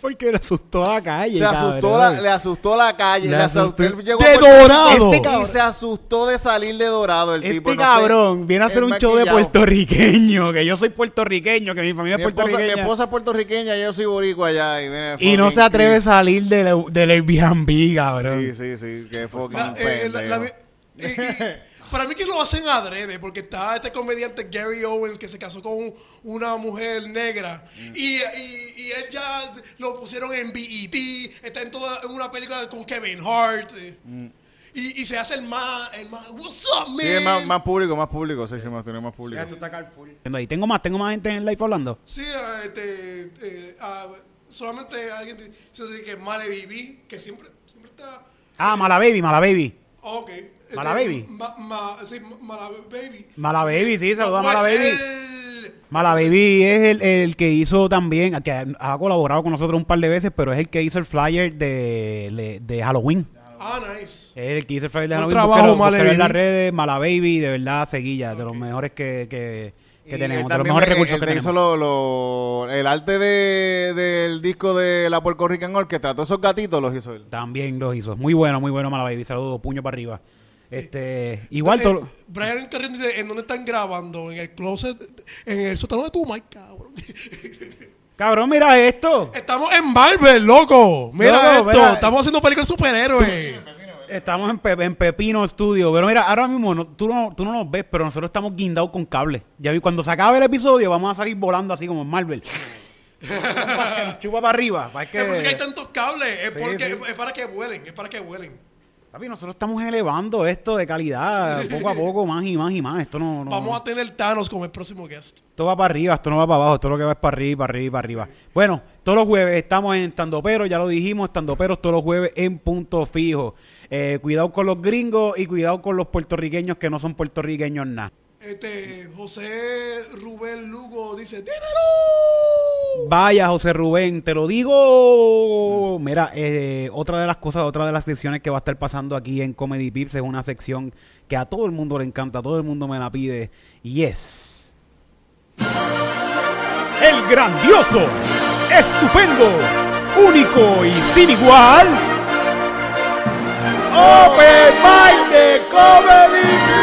[SPEAKER 1] Porque le asustó a la calle.
[SPEAKER 2] Se asustó la, le asustó la calle.
[SPEAKER 1] Le
[SPEAKER 2] Le asustó,
[SPEAKER 1] asustó-
[SPEAKER 2] él llegó
[SPEAKER 3] ¡De Dorado!
[SPEAKER 1] Este
[SPEAKER 2] Y
[SPEAKER 1] cabrón-
[SPEAKER 2] se asustó de salir de Dorado el tipo.
[SPEAKER 1] Este
[SPEAKER 2] no sé,
[SPEAKER 1] cabrón viene a hacer un show de puertorriqueño, que yo soy puertorriqueño, que mi familia
[SPEAKER 2] Mi
[SPEAKER 1] es
[SPEAKER 2] esposa, mi
[SPEAKER 1] puertorriqueña.
[SPEAKER 2] esposa es puertorriqueña, yo soy boricua allá. Y, viene
[SPEAKER 1] y no se atreve a salir del, del Airbnb, cabrón.
[SPEAKER 2] Sí, sí, sí, que fucking
[SPEAKER 3] La- eh, la- la-
[SPEAKER 2] pendejo.
[SPEAKER 3] Y- y- para mí que lo hacen adrede, porque está este comediante Gary Owens que se casó con una mujer negra y, y- y él ya lo pusieron en BET, está en toda en una película con Kevin Hart eh, y, y se hace el más, el más, what's up, man?
[SPEAKER 2] Sí, es más, más público, más público, sí, sí, más, tiene más público.
[SPEAKER 1] Ahí tengo más, tengo más gente en el live hablando.
[SPEAKER 3] Sí, eh, este, eh, ah, solamente alguien dice que Male Bibi, que siempre, siempre está...
[SPEAKER 1] Ah, Mala Baby, Mala Baby.
[SPEAKER 3] Ok.
[SPEAKER 1] Mala
[SPEAKER 3] Este,
[SPEAKER 1] Baby.
[SPEAKER 3] Ma, ma- sí, Mala Baby.
[SPEAKER 1] Mala Baby, sí, saluda a
[SPEAKER 3] Pues
[SPEAKER 1] Mala Baby.
[SPEAKER 3] él-
[SPEAKER 1] Mala Baby es el, el que hizo también, que ha colaborado con nosotros un par de veces, pero es el que hizo el flyer de, de, de Halloween.
[SPEAKER 3] Ah, nice.
[SPEAKER 1] Es el que hizo el flyer de Halloween.
[SPEAKER 3] trabajo, Mala
[SPEAKER 1] búsquelo en las
[SPEAKER 3] Baby.
[SPEAKER 1] redes, Mala Baby, de verdad, seguilla, de los mejores que, que, tenemos, de los
[SPEAKER 2] también
[SPEAKER 1] mejores
[SPEAKER 2] me-
[SPEAKER 1] recursos que
[SPEAKER 2] te
[SPEAKER 1] tenemos.
[SPEAKER 2] hizo lo- lo- el arte de, del disco de la Puerto Rican Orchestra, todos esos gatitos los hizo él.
[SPEAKER 1] También los hizo. Muy bueno, muy bueno, Mala Baby. Saludos, puño para arriba. Este, igual, todo-
[SPEAKER 3] Brian Carrera dice, ¿en dónde están grabando? En el closet, en el sótano de tu mic, cabrón.
[SPEAKER 1] cabrón, mira esto.
[SPEAKER 3] Estamos en Marvel, loco. Mira
[SPEAKER 1] Loco,
[SPEAKER 3] esto.
[SPEAKER 1] mira.
[SPEAKER 3] Estamos haciendo películas de superhéroes.
[SPEAKER 1] Estamos en, Pe- en Pepino Studio. Pero mira, ahora mismo no- tú, no, tú no nos ves, pero nosotros estamos guindados con cable. Ya vi, cuando se acabe el episodio, vamos a salir volando así como en Marvel. Chupa para arriba. Para que,
[SPEAKER 3] Es por eso que hay tantos cables. Es,
[SPEAKER 1] Sí,
[SPEAKER 3] porque,
[SPEAKER 1] sí.
[SPEAKER 3] es para que vuelen. Es para que vuelen.
[SPEAKER 1] Papi, nosotros estamos elevando esto de calidad poco a poco, más y más y más. Esto no, no-
[SPEAKER 3] Vamos a tener Thanos como el próximo guest.
[SPEAKER 1] Esto va para arriba, esto no va para abajo, esto lo que va es para arriba, para arriba, para arriba. Bueno, todos los jueves estamos en Pero, ya lo dijimos, Pero todos los jueves en punto fijo. Eh, cuidado con los gringos y cuidado con los puertorriqueños que no son puertorriqueños nada.
[SPEAKER 3] Este, José Rubén Lugo dice, ¡Dímelo!
[SPEAKER 1] Vaya, José Rubén, te lo digo. Mira, eh, otra de las cosas, otra de las secciones que va a estar pasando aquí en Comedy Pips es una sección que a todo el mundo le encanta, a todo el mundo me la pide, y es... El grandioso, estupendo, único y sin igual... Open de Comedy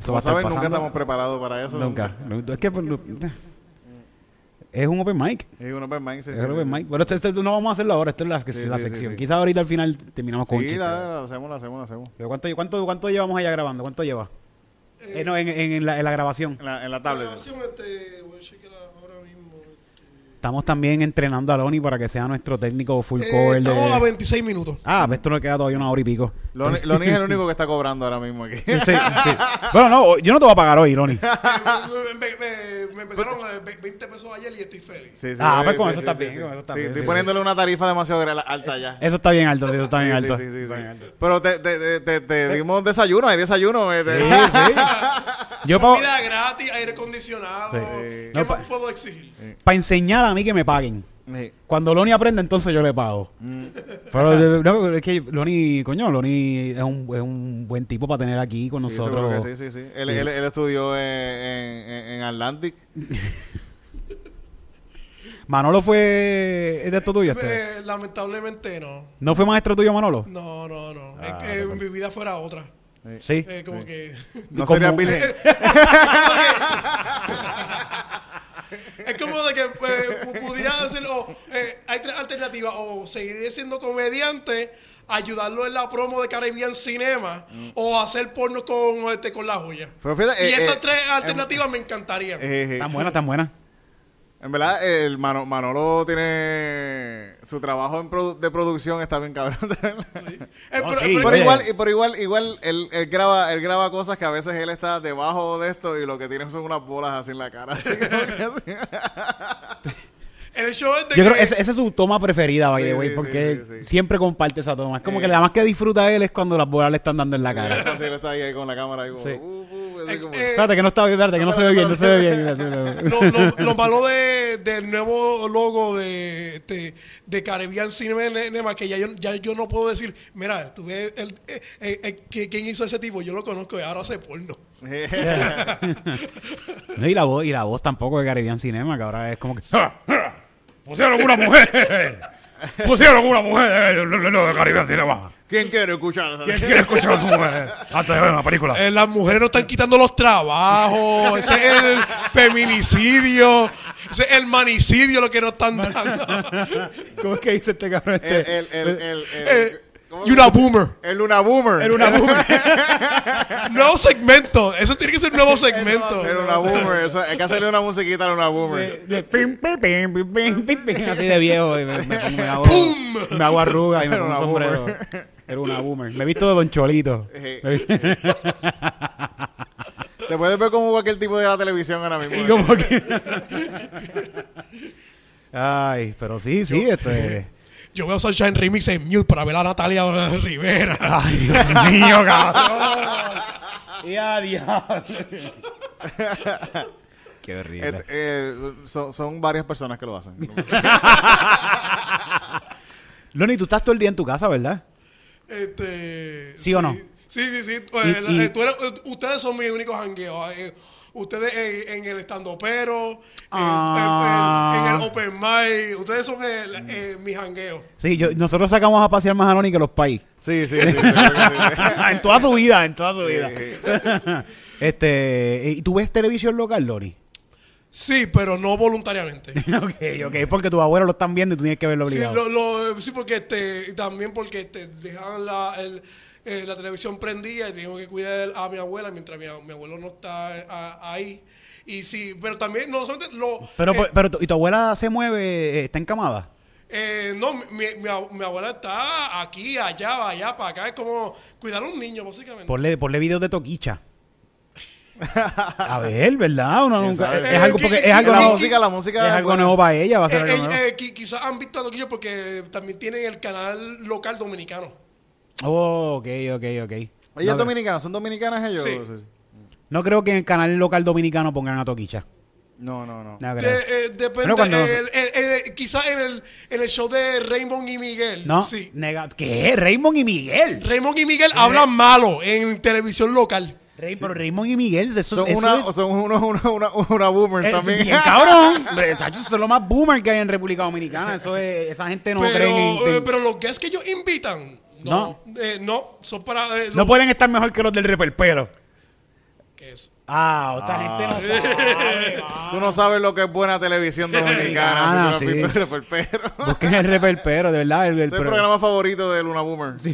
[SPEAKER 1] Eso va
[SPEAKER 2] Como
[SPEAKER 1] a estar
[SPEAKER 2] saben, nunca estamos preparados para eso.
[SPEAKER 1] Nunca. Es que pues, es un open mic.
[SPEAKER 2] Es un open mic, sí,
[SPEAKER 1] Es
[SPEAKER 2] sí,
[SPEAKER 1] un open
[SPEAKER 2] sí.
[SPEAKER 1] mic. Pero esto, esto no vamos a hacerlo ahora. Esto es la, que-
[SPEAKER 2] Sí,
[SPEAKER 1] la
[SPEAKER 2] sí, sí,
[SPEAKER 1] sección.
[SPEAKER 2] sí.
[SPEAKER 1] Quizás ahorita al final terminamos con un
[SPEAKER 2] Sí,
[SPEAKER 1] chiste.
[SPEAKER 2] la, la hacemos, la hacemos, la hacemos.
[SPEAKER 1] Pero ¿cuánto, cuánto, ¿Cuánto llevamos allá grabando? ¿Cuánto lleva? Eh, no, en, en- en la, en la grabación.
[SPEAKER 2] En la, en la
[SPEAKER 3] La
[SPEAKER 2] tablet.
[SPEAKER 3] grabación, este, voy a chequear ahora mismo. este.
[SPEAKER 1] Estamos también entrenando a Loni para que sea nuestro técnico full
[SPEAKER 3] Eh,
[SPEAKER 1] cover. de-
[SPEAKER 3] estamos a 26 minutos.
[SPEAKER 1] Ah, pues esto nos queda todavía una hora y pico.
[SPEAKER 2] Loni, Loni es el único que está cobrando ahora mismo aquí.
[SPEAKER 1] Sí, sí. Bueno, no, yo no te voy a pagar hoy, Loni.
[SPEAKER 3] me, me, me- me empezaron eh, ve- 20 pesos ayer y estoy feliz.
[SPEAKER 2] Sí, sí,
[SPEAKER 1] Ah,
[SPEAKER 2] sí,
[SPEAKER 1] pues con
[SPEAKER 2] sí,
[SPEAKER 1] eso
[SPEAKER 2] sí,
[SPEAKER 1] está
[SPEAKER 2] sí,
[SPEAKER 1] bien,
[SPEAKER 2] sí.
[SPEAKER 1] con eso está
[SPEAKER 2] Sí,
[SPEAKER 1] bien,
[SPEAKER 2] Estoy
[SPEAKER 1] sí,
[SPEAKER 2] poniéndole una tarifa demasiado alta ya.
[SPEAKER 1] Eso está bien alto, eso está bien alto.
[SPEAKER 2] sí, sí, sí. Pero te, te, te, te- te dimos desayuno, hay desayuno. eh, te-
[SPEAKER 1] Sí, sí. Yo para
[SPEAKER 3] Comida gratis, aire acondicionado.
[SPEAKER 1] Sí.
[SPEAKER 3] ¿Qué
[SPEAKER 1] No,
[SPEAKER 3] más
[SPEAKER 1] pa-
[SPEAKER 3] puedo exigir?
[SPEAKER 1] enseñar a mí que me paguen.
[SPEAKER 2] Sí.
[SPEAKER 1] Cuando Loni aprende, entonces yo le pago.
[SPEAKER 2] Mm.
[SPEAKER 1] Pero no, es que Loni, coño, Loni es un, es un buen tipo para tener aquí con
[SPEAKER 2] Sí,
[SPEAKER 1] nosotros.
[SPEAKER 2] seguro que sí, sí, sí. Él,
[SPEAKER 1] Sí.
[SPEAKER 2] él- él estudió en, en, Atlantic.
[SPEAKER 1] Manolo fue es de esto tuyo. este?
[SPEAKER 3] Eh, lamentablemente no.
[SPEAKER 1] ¿No fue maestro tuyo, Manolo?
[SPEAKER 3] No, no, no.
[SPEAKER 1] Ah,
[SPEAKER 3] es que mi vida fuera otra.
[SPEAKER 1] Sí.
[SPEAKER 3] Eh, como que.
[SPEAKER 2] No sería virgen.
[SPEAKER 3] Es como de que eh, pu- pudiera hacerlo. eh, hay tres alternativas: o seguir siendo comediante, ayudarlo en la promo de Caribbean Cinema, o hacer porno con, este, con la joya.
[SPEAKER 2] Pero fíjate,
[SPEAKER 3] y
[SPEAKER 2] eh,
[SPEAKER 3] esas
[SPEAKER 2] eh,
[SPEAKER 3] tres alternativas me encantarían.
[SPEAKER 2] Eh, eh,
[SPEAKER 1] Tan buena, tan buena.
[SPEAKER 2] En verdad, el Mano- Manolo tiene su trabajo en produ- de producción está bien cabrón.
[SPEAKER 1] No,
[SPEAKER 3] pero-
[SPEAKER 1] sí,
[SPEAKER 3] pero-
[SPEAKER 2] pero
[SPEAKER 1] Oye.
[SPEAKER 2] igual, igual, igual él, él graba, él graba cosas que a veces él está debajo de esto y lo que tiene son unas bolas así en la cara. Así que.
[SPEAKER 3] el show es de
[SPEAKER 1] Yo
[SPEAKER 3] que.
[SPEAKER 1] creo que esa, esa es su toma preferida, by the
[SPEAKER 2] Sí,
[SPEAKER 1] way,
[SPEAKER 2] sí,
[SPEAKER 1] porque
[SPEAKER 2] sí, sí, sí.
[SPEAKER 1] siempre comparte esa toma. Es como
[SPEAKER 2] Eh.
[SPEAKER 1] que la más que disfruta él es cuando las bolas le están dando en la cara.
[SPEAKER 2] Él está ahí, ahí con la cámara ahí como,
[SPEAKER 1] Sí.
[SPEAKER 2] uh, uh, así
[SPEAKER 3] Eh,
[SPEAKER 2] como-
[SPEAKER 3] eh,
[SPEAKER 1] Espérate, que no está espérate, que no se ve bien, no se ve bien.
[SPEAKER 3] lo, lo- lo malo de, del nuevo logo de, de, de Caribbean Cinema que ya yo, ya yo no puedo decir, mira, tú ves el, eh, eh, que- quién hizo ese tipo, yo lo conozco y ahora hace porno.
[SPEAKER 1] No, y la voz, y la voz tampoco de Caribbean Cinema, que ahora es como que. Pusieron una mujer. Pusieron una mujer lo, de Caribbean Cinema.
[SPEAKER 2] ¿Quién quiere escuchar?
[SPEAKER 1] ¿Quién quiere escuchar a una mujer antes de ver una película?
[SPEAKER 3] Eh, las mujeres no están quitando los trabajos, ese es el feminicidio, ese es el manicidio lo que nos están dando.
[SPEAKER 1] ¿Cómo es que dice este cabrón?
[SPEAKER 2] El,
[SPEAKER 1] Este?
[SPEAKER 2] el, el, el, el-
[SPEAKER 3] Eh,
[SPEAKER 2] ¿cómo
[SPEAKER 3] y una boomer.
[SPEAKER 2] El Luna Boomer.
[SPEAKER 1] Era una mujer.
[SPEAKER 3] Nuevo segmento, eso tiene que ser un nuevo segmento.
[SPEAKER 2] El Luna Boomer. Eso, hay que hacerle una musiquita a Luna Boomer.
[SPEAKER 1] Pim, pim, pim, Así de viejo. y Me, me, me hago,
[SPEAKER 3] ¡Pum!
[SPEAKER 1] me hago arruga y me pongo
[SPEAKER 2] una
[SPEAKER 1] sombrero.
[SPEAKER 2] boomer.
[SPEAKER 1] Era una boomer. Me he visto de Don Cholito. Vi-
[SPEAKER 2] Te puedes ver como cualquier tipo de la televisión ahora mismo.
[SPEAKER 1] como que... Ay, pero sí, sí, este...
[SPEAKER 3] Yo veo Sunshine Remix en mute para ver a Natalia Rivera.
[SPEAKER 1] Ay, Dios mío, cabrón. Y a diablo. Qué horrible.
[SPEAKER 2] Eh, eh, son, son varias personas que lo hacen.
[SPEAKER 1] Loni, tú estás todo el día en tu casa, ¿verdad?
[SPEAKER 3] Este,
[SPEAKER 1] ¿Sí o no?
[SPEAKER 3] Sí, sí, sí.
[SPEAKER 1] Y-
[SPEAKER 3] Eh, la-
[SPEAKER 1] y-
[SPEAKER 3] tú eres- eh, ustedes son mis únicos jangueos. Eh, ustedes en, en el estando pero, en-
[SPEAKER 1] Ah.
[SPEAKER 3] en, en el open mic, ustedes son el, eh, mis jangueos.
[SPEAKER 1] Sí, yo, nosotros sacamos a pasear más a Loni que los país.
[SPEAKER 2] Sí, sí,
[SPEAKER 1] en toda su vida, en toda su vida. Este, ¿y tú ves televisión local, Loni?
[SPEAKER 3] Sí, pero no voluntariamente.
[SPEAKER 1] ok, ok, es porque tus abuelos lo están viendo y tú tienes que verlo
[SPEAKER 3] Sí,
[SPEAKER 1] obligado.
[SPEAKER 3] lo, lo- sí, porque este, también porque este, dejaban la, el- eh, la televisión prendida y tengo que cuidar a mi abuela mientras mi, mi abuelo no está eh, a- ahí. Y sí, pero también no solamente lo...
[SPEAKER 1] Pero,
[SPEAKER 3] eh,
[SPEAKER 1] pero, ¿y tu abuela se mueve, eh, está encamada?
[SPEAKER 3] Eh, no, mi, mi, mi ab- mi abuela está aquí, allá, allá, para acá. Es como cuidar a un niño, básicamente.
[SPEAKER 1] Ponle, ponle videos de Toquicha. A ver, ¿verdad? Uno
[SPEAKER 2] ¿Quién
[SPEAKER 1] nunca, es, algo porque es algo nuevo,
[SPEAKER 2] música, la música.
[SPEAKER 1] es algo nuevo para ella, va a
[SPEAKER 3] Eh,
[SPEAKER 1] ser
[SPEAKER 3] eh, eh, quizás han visto a Toquillo porque también tienen el canal local dominicano.
[SPEAKER 1] Oh, ok, ok, ok.
[SPEAKER 2] Ellas
[SPEAKER 1] No,
[SPEAKER 2] dominicanas, ¿son dominicanas ellos?
[SPEAKER 3] Sí.
[SPEAKER 1] no creo que en el canal local dominicano pongan a Toquicha.
[SPEAKER 2] No, no, no.
[SPEAKER 1] No
[SPEAKER 3] De- eh, depende.
[SPEAKER 1] Pero cuando-
[SPEAKER 3] el- el- el- quizás en el, en el show de Raymond y Miguel.
[SPEAKER 1] No,
[SPEAKER 3] Sí.
[SPEAKER 1] nega- ¿Qué? Raymond y Miguel.
[SPEAKER 3] Raymond y Miguel hablan malo en televisión local.
[SPEAKER 1] Rey, pero Raymond y Miguel, eso,
[SPEAKER 2] Son,
[SPEAKER 1] eso
[SPEAKER 2] una,
[SPEAKER 1] es-
[SPEAKER 2] son unos, una, una, una boomers
[SPEAKER 1] es
[SPEAKER 2] también.
[SPEAKER 1] bien cabrón. Hombre, chacho, eso es lo más boomer que hay en República Dominicana. Eso es, esa gente no
[SPEAKER 3] pero,
[SPEAKER 1] cree en-
[SPEAKER 3] eh, pero los guests que ellos invitan, no. eh, no, son para. eh,
[SPEAKER 1] No
[SPEAKER 3] los-
[SPEAKER 1] pueden estar mejor que los del reperpero.
[SPEAKER 3] ¿Qué es?
[SPEAKER 1] Ah, esta gente no sabe.
[SPEAKER 2] Tú no sabes lo que es buena televisión
[SPEAKER 1] Dominicana,
[SPEAKER 2] no
[SPEAKER 1] sí.
[SPEAKER 2] el perro.
[SPEAKER 1] Busquen el reperpero, de verdad. El, el
[SPEAKER 2] es el
[SPEAKER 1] pro-
[SPEAKER 2] programa favorito de Luna Boomer.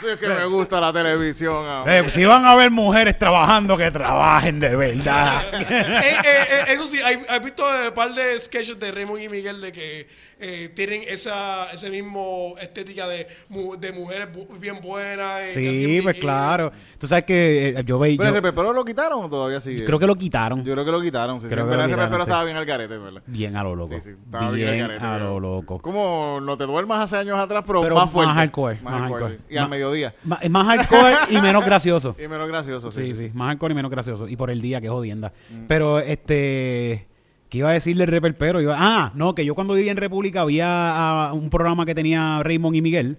[SPEAKER 2] Así es que me gusta la televisión.
[SPEAKER 1] Eh, si van a ver mujeres trabajando, que trabajen de verdad.
[SPEAKER 3] Eh, eh, eh, eso sí, hay, hay visto un par de sketches de Raymond y Miguel de que eh, tienen esa ese mismo estética de, mu- de mujeres bien buenas. eh,
[SPEAKER 1] sí, pues claro. Tú sabes que eh, yo veía.
[SPEAKER 2] Pero el repepero lo quitaron o todavía sigue.
[SPEAKER 1] Creo que lo quitaron.
[SPEAKER 2] Yo creo que lo quitaron. Sí,
[SPEAKER 1] Creo
[SPEAKER 2] sí.
[SPEAKER 1] que
[SPEAKER 2] Pero
[SPEAKER 1] lo quitaron, sí.
[SPEAKER 2] estaba bien al garete, ¿verdad?
[SPEAKER 1] Bien a lo loco.
[SPEAKER 2] Sí, sí. Estaba bien,
[SPEAKER 1] bien
[SPEAKER 2] al garete.
[SPEAKER 1] a
[SPEAKER 2] pero-
[SPEAKER 1] lo loco.
[SPEAKER 2] Como no te duermas hace años atrás, pero,
[SPEAKER 1] Pero
[SPEAKER 2] más fuerte.
[SPEAKER 1] más hardcore,
[SPEAKER 2] Más hardcore. Y al
[SPEAKER 1] Más-
[SPEAKER 2] mediodía.
[SPEAKER 1] Es más hardcore y menos gracioso.
[SPEAKER 2] Y menos gracioso. Sí,
[SPEAKER 1] Sí,
[SPEAKER 2] sí.
[SPEAKER 1] sí, más hardcore y menos gracioso. Y por el día, que jodienda.
[SPEAKER 2] Mm.
[SPEAKER 1] Pero, este... ¿Qué iba a decirle el reperpero? Iba, ah, no, que yo cuando vivía en República había ah, un programa que tenía Raymond y Miguel.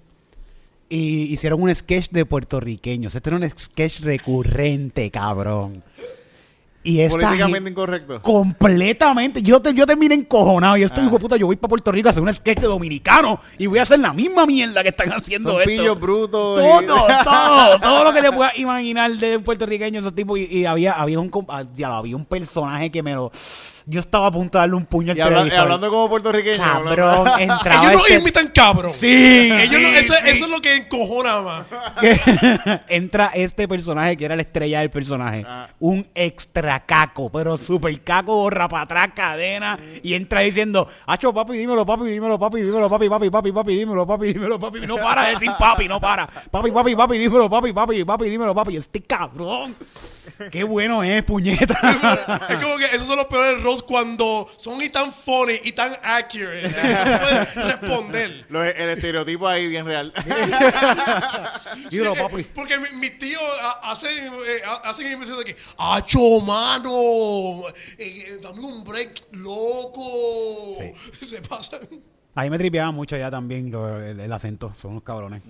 [SPEAKER 1] Y hicieron un sketch de puertorriqueños. Este era un sketch recurrente, cabrón. Y esta
[SPEAKER 2] Políticamente incorrecto.
[SPEAKER 1] Completamente. Yo, te, yo terminé encojonado. Y esto,
[SPEAKER 2] Ah.
[SPEAKER 1] hijo de puta, yo voy para Puerto Rico a hacer un sketch de dominicano. Y voy a hacer la misma mierda que están haciendo
[SPEAKER 2] Son
[SPEAKER 1] esto.
[SPEAKER 2] brutos. y-
[SPEAKER 1] Todo, todo, todo lo que te puedas imaginar de puertorriqueño, esos tipos. Y, y había, había, un, ah, ya, había un personaje que me lo. Yo estaba a punto de darle un puño al
[SPEAKER 2] Y, habla- y
[SPEAKER 1] televisor.
[SPEAKER 2] hablando como puertorriqueño.
[SPEAKER 1] Cabrón, entraba
[SPEAKER 3] Ellos no
[SPEAKER 1] este-
[SPEAKER 3] imitan cabrón.
[SPEAKER 1] Sí,
[SPEAKER 3] Ellos no-
[SPEAKER 1] sí,
[SPEAKER 3] eso,
[SPEAKER 1] sí.
[SPEAKER 3] eso es lo que encojona más.
[SPEAKER 1] entra este personaje que era la estrella del personaje.
[SPEAKER 2] Ah.
[SPEAKER 1] Un extra caco, pero super caco, borra para atrás, cadena. Y entra diciendo, Hacho, papi, dímelo, papi, dímelo, papi, dímelo, papi, papi, papi, papi, dímelo, papi, dímelo, papi. No para de decir papi, no para. Papi, papi, papi, dímelo, papi, papi, papi, dímelo, papi. Este cabrón. Qué bueno es, puñeta.
[SPEAKER 3] Es como que esos son los peores roles cuando son y tan funny y tan accurate. que no puedes responder.
[SPEAKER 2] Lo- el estereotipo ahí bien real.
[SPEAKER 1] Dímelo,
[SPEAKER 3] Sí,
[SPEAKER 1] papi.
[SPEAKER 3] Porque mi- mis tíos ha- hacen, eh, ha- hacen impresión de que, ¡Acho, mano! Eh, eh, dame un break, loco. Se pasan.
[SPEAKER 1] Ahí me tripeaba mucho ya también lo- el, el acento. Son unos cabrones.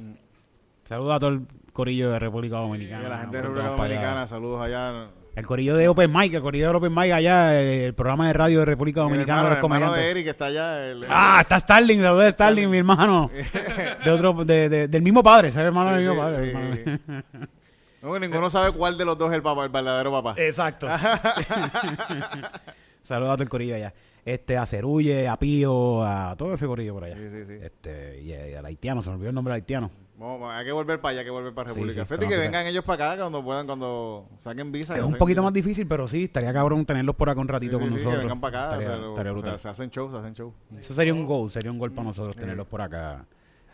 [SPEAKER 1] Saludos a todo el corillo de República
[SPEAKER 2] Y
[SPEAKER 1] Dominicana.
[SPEAKER 2] a la gente de República. Dominicana, saludos allá.
[SPEAKER 1] El corillo de Open Mic, el corillo de Open Mic allá, el, el programa de radio de República
[SPEAKER 2] El
[SPEAKER 1] Dominicana
[SPEAKER 2] hermano,
[SPEAKER 1] de
[SPEAKER 2] el
[SPEAKER 1] los
[SPEAKER 2] hermano de. Eric está allá. el-
[SPEAKER 1] Ah, está Starling, saludos de Starling, mi hermano. De otro, de, de- del mismo padre, es el hermano
[SPEAKER 2] Sí,
[SPEAKER 1] del mismo
[SPEAKER 2] sí,
[SPEAKER 1] padre.
[SPEAKER 2] sí,
[SPEAKER 1] hermano.
[SPEAKER 2] No, ninguno sabe cuál de los dos es el papá, el verdadero papá.
[SPEAKER 1] Exacto. saludos a todo el corillo allá. Este, a Cerulle, a Pío, a todo ese corillo por allá.
[SPEAKER 2] Sí, sí, sí.
[SPEAKER 1] Este, y, a- y al haitiano, se me olvidó el nombre del haitiano.
[SPEAKER 2] Vamos, hay que volver para allá, hay que volver para
[SPEAKER 1] Sí,
[SPEAKER 2] República.
[SPEAKER 1] sí,
[SPEAKER 2] Fíjate que vengan ellos para acá cuando puedan, cuando saquen visa.
[SPEAKER 1] Es un poquito
[SPEAKER 2] visa.
[SPEAKER 1] más difícil, pero sí, estaría cabrón tenerlos por acá un ratito
[SPEAKER 2] sí,
[SPEAKER 1] con
[SPEAKER 2] sí,
[SPEAKER 1] nosotros.
[SPEAKER 2] que vengan para acá.
[SPEAKER 1] Estaría,
[SPEAKER 2] o sea,
[SPEAKER 1] estaría
[SPEAKER 2] o sea,
[SPEAKER 1] brutal.
[SPEAKER 2] se hacen shows, se hacen shows.
[SPEAKER 1] Eso sería un gol, sería un gol para nosotros tenerlos por acá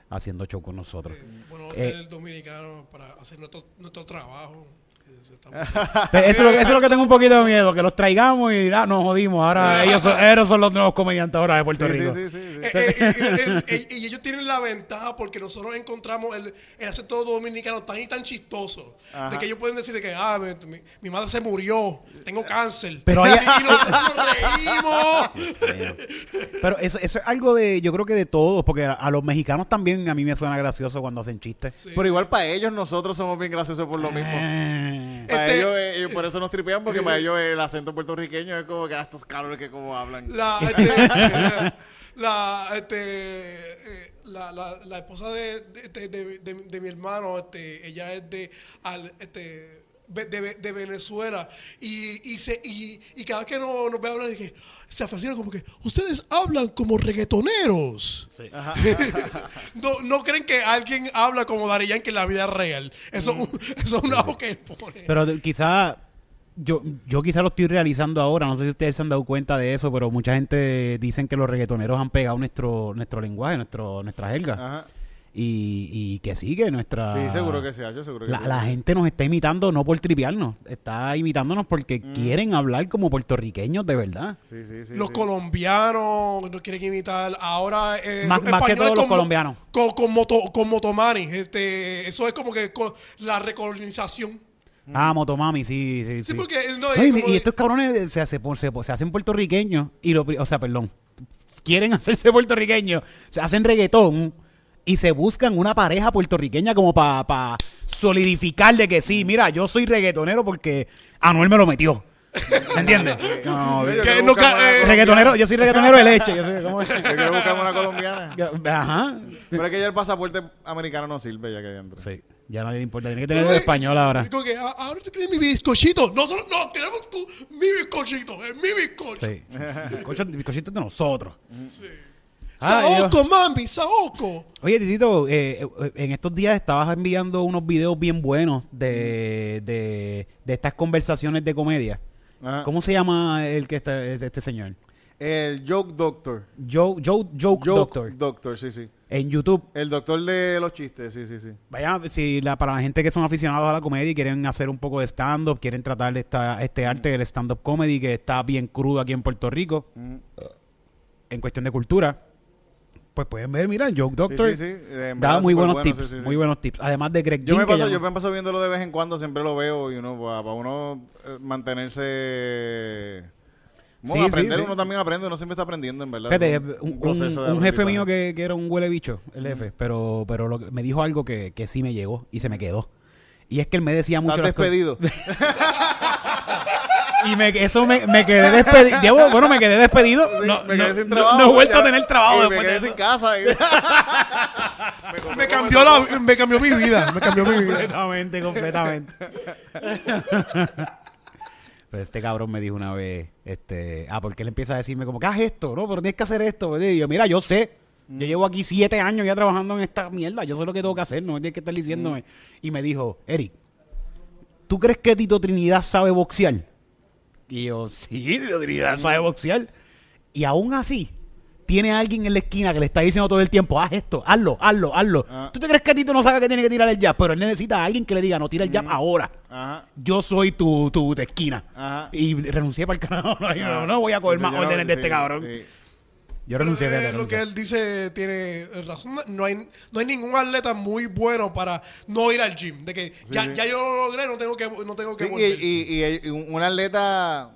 [SPEAKER 1] haciendo show con nosotros.
[SPEAKER 3] Bueno,
[SPEAKER 1] Eh.
[SPEAKER 3] el dominicano para hacer nuestro, nuestro trabajo.
[SPEAKER 1] Eso, es lo que- eso es lo que tengo un poquito de miedo, que los traigamos y ah, nos jodimos. Ahora ellos son, ellos son los nuevos comediantes ahora de Puerto
[SPEAKER 2] Sí,
[SPEAKER 1] Rico.
[SPEAKER 2] sí, sí, sí, sí.
[SPEAKER 3] Eh, eh, y ellos tienen la ventaja porque nosotros encontramos el, el acento dominicano tan y tan chistoso
[SPEAKER 2] Ajá.
[SPEAKER 3] de que ellos pueden decir de que ah, mi, mi- mi madre se murió, tengo cáncer.
[SPEAKER 1] Pero hay-
[SPEAKER 3] y nosotros nos reímos.
[SPEAKER 1] Pero eso, eso es algo de, yo creo que de todos, porque a, a los mexicanos también a mí me suena gracioso cuando hacen chistes.
[SPEAKER 3] Sí.
[SPEAKER 2] Pero igual para ellos nosotros somos bien graciosos por lo mismo.
[SPEAKER 1] Eh,
[SPEAKER 2] Para
[SPEAKER 3] Este-
[SPEAKER 2] ellos, eh, ellos por eso nos tripean, porque para ellos el acento puertorriqueño es como que ah, estos cabrones que como hablan.
[SPEAKER 3] La, este, la, este, eh, la, la, la esposa de, de, de- de- de mi hermano, este, ella es de, al, este, de, Venezuela y, y, se, y, y cada vez que nos, nos ve hablar, dije, se fascina como que ustedes hablan como reggaetoneros. no, no creen que alguien habla como Dari Yankee en la vida real. Eso, es un- eso es una voz que él pone.
[SPEAKER 1] Pero quizá, yo, yo quizá lo estoy realizando ahora, no sé si ustedes se han dado cuenta de eso, pero mucha gente dicen que los reggaetoneros han pegado nuestro, nuestro lenguaje, nuestro, nuestra jerga.
[SPEAKER 2] Ajá.
[SPEAKER 1] Y, y que sigue nuestra...
[SPEAKER 2] Sí, seguro que sí, yo seguro que
[SPEAKER 1] La,
[SPEAKER 2] sí.
[SPEAKER 1] la gente nos está imitando no por tripearnos, está imitándonos porque
[SPEAKER 2] Mm.
[SPEAKER 1] quieren hablar como puertorriqueños de verdad.
[SPEAKER 2] Sí, sí, sí.
[SPEAKER 3] los
[SPEAKER 2] sí.
[SPEAKER 3] colombianos no quieren imitar. Ahora. Eh,
[SPEAKER 1] Más-
[SPEAKER 3] los
[SPEAKER 1] más que todos los colombianos.
[SPEAKER 3] Con, con, moto, con Motomani. Este, eso es como que con la recolonización.
[SPEAKER 1] Ah, Motomami, sí, sí,
[SPEAKER 3] Sí,
[SPEAKER 1] sí.
[SPEAKER 3] porque. No,
[SPEAKER 1] No,
[SPEAKER 3] es
[SPEAKER 1] y,
[SPEAKER 3] como
[SPEAKER 1] y
[SPEAKER 3] de-
[SPEAKER 1] estos cabrones se, hace- se, se hacen puertorriqueños y lo, o sea, perdón, quieren hacerse puertorriqueños, se hacen reggaetón y se buscan una pareja puertorriqueña como para solidificar de que sí, mira, yo soy reggaetonero porque Anuel me lo metió. ¿Me entiendes? No,
[SPEAKER 2] Yo
[SPEAKER 1] no,
[SPEAKER 3] Que
[SPEAKER 2] una
[SPEAKER 3] eh,
[SPEAKER 1] reggaetonero, yo soy reggaetonero de leche. Yo soy, ¿cómo es?
[SPEAKER 2] Yo quiero buscarme una colombiana.
[SPEAKER 1] Ajá.
[SPEAKER 2] Pero es que ya el pasaporte americano no sirve ya que adentro.
[SPEAKER 1] Sí, ya nadie le importa, tiene que tener el español ahora.
[SPEAKER 3] Como que, "Ah, ahora tú quieres mi bizcochito. Nosotros no, queremos tu, mi bizcochito. Es mi bizcocho.
[SPEAKER 1] Sí. Bizcocho, bizcochito de nosotros. Ah,
[SPEAKER 3] Saoko, mami, Saoko.
[SPEAKER 1] Oye, Titito, eh, eh, en estos días estabas enviando unos videos bien buenos de, de, de estas conversaciones de comedia.
[SPEAKER 2] Ajá.
[SPEAKER 1] ¿Cómo se llama el que está es este señor?
[SPEAKER 2] El Joke Doctor.
[SPEAKER 1] Joe, Joe, Joke,
[SPEAKER 2] Joke
[SPEAKER 1] Doctor.
[SPEAKER 2] Doctor, sí, sí.
[SPEAKER 1] En YouTube.
[SPEAKER 2] El doctor de los chistes, sí, sí, sí.
[SPEAKER 1] Vaya, si la, para la gente que son aficionados a la comedia y quieren hacer un poco de stand-up, quieren tratar de esta, este arte del stand-up comedy que está bien crudo aquí en Puerto Rico,
[SPEAKER 2] Mm.
[SPEAKER 1] en cuestión de cultura, pues pueden ver, mira, Joke
[SPEAKER 2] Sí,
[SPEAKER 1] Doctor
[SPEAKER 2] sí, sí. Eh, en
[SPEAKER 1] da muy buenos
[SPEAKER 2] bueno,
[SPEAKER 1] tips,
[SPEAKER 2] sí, sí, sí.
[SPEAKER 1] muy buenos tips. Además de Greg
[SPEAKER 2] Yo
[SPEAKER 1] Dean,
[SPEAKER 2] me, paso, yo me paso viéndolo de vez en cuando, siempre lo veo y uno, para, uno eh, mantenerse... Bueno,
[SPEAKER 1] Sí, sí,
[SPEAKER 2] aprender,
[SPEAKER 1] sí.
[SPEAKER 2] uno también aprende, uno siempre está aprendiendo, en verdad.
[SPEAKER 1] Fíjate,
[SPEAKER 2] Es
[SPEAKER 1] un,
[SPEAKER 2] de
[SPEAKER 1] un- un jefe mío que, que era un huele bicho, el jefe, pero, pero lo me dijo algo que, que sí me llegó y se me quedó. Y es que él me decía mucho...
[SPEAKER 2] Estás
[SPEAKER 1] las
[SPEAKER 2] despedido.
[SPEAKER 1] Y me, eso me, me quedé despedido. Llevo- bueno, me quedé despedido.
[SPEAKER 2] Sí,
[SPEAKER 1] no,
[SPEAKER 2] me quedé
[SPEAKER 1] no-
[SPEAKER 2] sin
[SPEAKER 1] no-
[SPEAKER 2] trabajo.
[SPEAKER 1] no he vuelto
[SPEAKER 2] ya,
[SPEAKER 1] a tener trabajo
[SPEAKER 2] y
[SPEAKER 1] después
[SPEAKER 2] me quedé
[SPEAKER 1] de
[SPEAKER 2] sin
[SPEAKER 1] eso.
[SPEAKER 2] casa. y-
[SPEAKER 3] Me cambió, la, me cambió mi vida. Me cambió mi vida.
[SPEAKER 1] Completamente, completamente. Pero este cabrón me dijo una vez, este, ah, porque él empieza a decirme como, ¿qué haz esto? No, pero tienes que hacer esto. Y yo, mira, yo sé. Yo llevo aquí siete años ya trabajando en esta mierda. Yo sé lo que tengo que hacer, no me tienes que estar diciéndome. Y me dijo, Eric, ¿tú crees que Tito Trinidad sabe boxear? Y yo, sí, Trinidad sabe boxear. Y aún así, tiene alguien en la esquina que le está diciendo todo el tiempo, haz esto, hazlo, hazlo, hazlo.
[SPEAKER 2] Ah.
[SPEAKER 1] ¿Tú te crees que Tito no sabe que tiene que tirar el jab? Pero él necesita a alguien que le diga, no, tira el jab ahora.
[SPEAKER 2] Ajá.
[SPEAKER 1] Yo soy tu, tu esquina.
[SPEAKER 2] Ajá.
[SPEAKER 1] Y renuncié para el canal. No, yo no,
[SPEAKER 2] Ah.
[SPEAKER 1] no voy a coger más
[SPEAKER 2] no-
[SPEAKER 1] órdenes de este cabrón.
[SPEAKER 2] sí.
[SPEAKER 1] Yo renuncié.
[SPEAKER 3] eh, lo que él dice tiene razón. No hay, no hay ningún atleta muy bueno para no ir al gym. De que ya,
[SPEAKER 2] sí.
[SPEAKER 3] ya yo lo logré, no tengo que, no tengo que
[SPEAKER 2] Sí,
[SPEAKER 3] volver.
[SPEAKER 2] y, y- y- y un atleta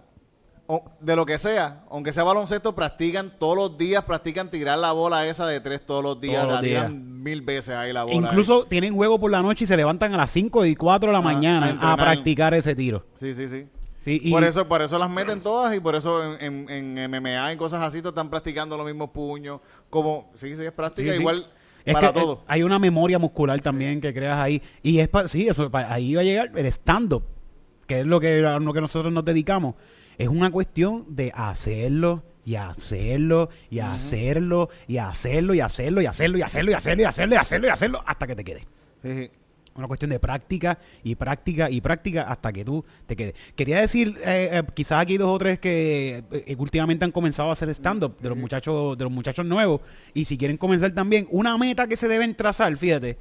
[SPEAKER 2] de lo que sea, aunque sea baloncesto, practican todos los días, practican tirar la bola esa de tres todos los días,
[SPEAKER 1] Todos los
[SPEAKER 2] la tiran
[SPEAKER 1] días.
[SPEAKER 2] mil veces ahí la bola.
[SPEAKER 1] Incluso tienen juego por la noche y se levantan a las 5 y 4 de la
[SPEAKER 2] Ah,
[SPEAKER 1] mañana
[SPEAKER 2] a
[SPEAKER 1] practicar ese tiro.
[SPEAKER 2] Sí, sí, sí.
[SPEAKER 1] Sí, y
[SPEAKER 2] Por eso, por eso las meten todas y por eso en, en- en MMA y cosas así te están practicando los mismos puños. Como, sí, sí, es práctica
[SPEAKER 1] Sí,
[SPEAKER 2] igual
[SPEAKER 1] Es
[SPEAKER 2] para
[SPEAKER 1] que, eh,
[SPEAKER 2] todo.
[SPEAKER 1] hay una memoria muscular también que creas ahí. Y es pa- sí, eso, pa- ahí va a llegar el stand-up, que es lo que, a lo que nosotros nos dedicamos. Es una cuestión de hacerlo y hacerlo y hacerlo y hacerlo y hacerlo y hacerlo y hacerlo y hacerlo y hacerlo y hacerlo y hacerlo hasta que te quede.
[SPEAKER 2] Sí, sí.
[SPEAKER 1] Una cuestión de práctica y práctica y práctica hasta que tú te quedes. Quería decir, eh, eh, quizás aquí dos o tres que eh, últimamente han comenzado a hacer stand-up de los muchachos, de los muchachos nuevos. Y si quieren comenzar también, una meta que se deben trazar, fíjate.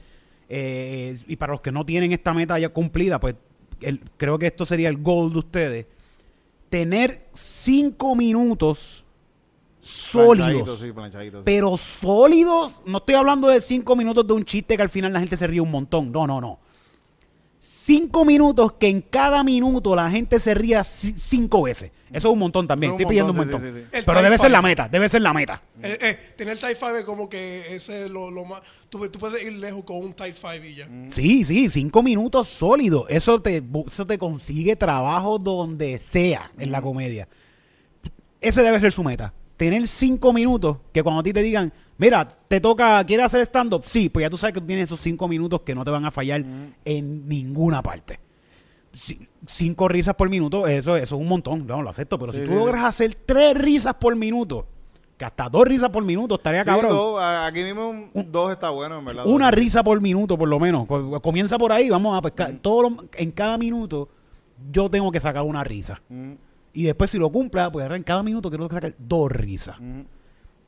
[SPEAKER 1] eh, y para los que no tienen esta meta ya cumplida, pues el- creo que esto sería el goal de ustedes. Tener cinco minutos sólidos
[SPEAKER 2] sí, planchadito, sí.
[SPEAKER 1] pero sólidos. No estoy hablando de cinco minutos de un chiste que al final la gente se ríe un montón. No, no, no. Cinco minutos que en cada minuto la gente se ría ci- cinco veces. Eso es un montón también. Estoy pidiendo un
[SPEAKER 2] montón,
[SPEAKER 1] montón.
[SPEAKER 2] sí, sí, sí.
[SPEAKER 3] El
[SPEAKER 1] Pero debe ser la meta. Debe ser la meta.
[SPEAKER 3] Eh, eh, tener Type 5 es como que ese es lo, lo más. Tú, tú puedes ir lejos con un Type 5 y ya.
[SPEAKER 1] Sí, sí, cinco minutos sólidos. Eso te, eso te consigue trabajo donde sea en la comedia. Ese debe ser su meta. Tener cinco minutos que cuando a ti te digan, mira, te toca, ¿quieres hacer stand-up? Sí, pues ya tú sabes que tienes esos cinco minutos que no te van a fallar en ninguna parte. Ci- cinco risas por minuto, eso, eso es un montón, no lo acepto, pero
[SPEAKER 2] Sí,
[SPEAKER 1] si
[SPEAKER 2] sí,
[SPEAKER 1] tú logras hacer tres risas por minuto, que hasta dos risas por minuto estaría
[SPEAKER 2] Sí,
[SPEAKER 1] cabrón.
[SPEAKER 2] dos, aquí mismo un, dos está bueno, en verdad.
[SPEAKER 1] Una risa por minuto, por lo menos. Co- Comienza por ahí, vamos a pescar. Todo lo- en cada minuto, yo tengo que sacar una risa.
[SPEAKER 2] Mm,
[SPEAKER 1] Y después, si lo cumpla, pues en cada minuto quiero sacar dos risas.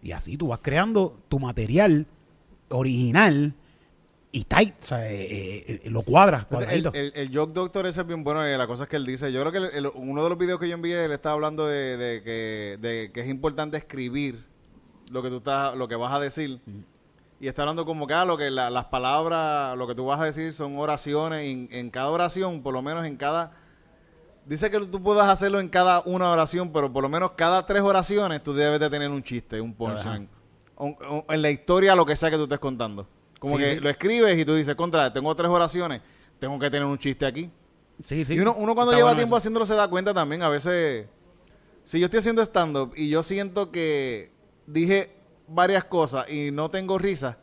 [SPEAKER 1] Y así tú vas creando tu material original y tight. O sea, eh, eh, lo cuadras,
[SPEAKER 2] El,
[SPEAKER 1] cuadradito.
[SPEAKER 2] el, el Joke Doctor ese es bien bueno y la cosa es que él dice, yo creo que el- uno de los videos que yo envié, él estaba hablando de, de que, de que es importante escribir lo que tú estás, lo que vas a decir. Y está hablando como que, ah, lo que la- las palabras, lo que tú vas a decir son oraciones. y en, en cada oración, por lo menos en cada... Dice que tú puedas hacerlo en cada una oración, pero por lo menos cada tres oraciones tú debes de tener un chiste, un punchline. En la historia, lo que sea que tú estés contando. Como
[SPEAKER 1] Sí,
[SPEAKER 2] que
[SPEAKER 1] sí.
[SPEAKER 2] lo escribes y tú dices, contra, tengo tres oraciones, tengo que tener un chiste aquí.
[SPEAKER 1] sí, sí.
[SPEAKER 2] Y uno, uno cuando
[SPEAKER 1] Está
[SPEAKER 2] lleva
[SPEAKER 1] bueno
[SPEAKER 2] tiempo
[SPEAKER 1] eso.
[SPEAKER 2] haciéndolo se da cuenta también, a veces, si yo estoy haciendo stand-up y yo siento que dije varias cosas y no tengo risa,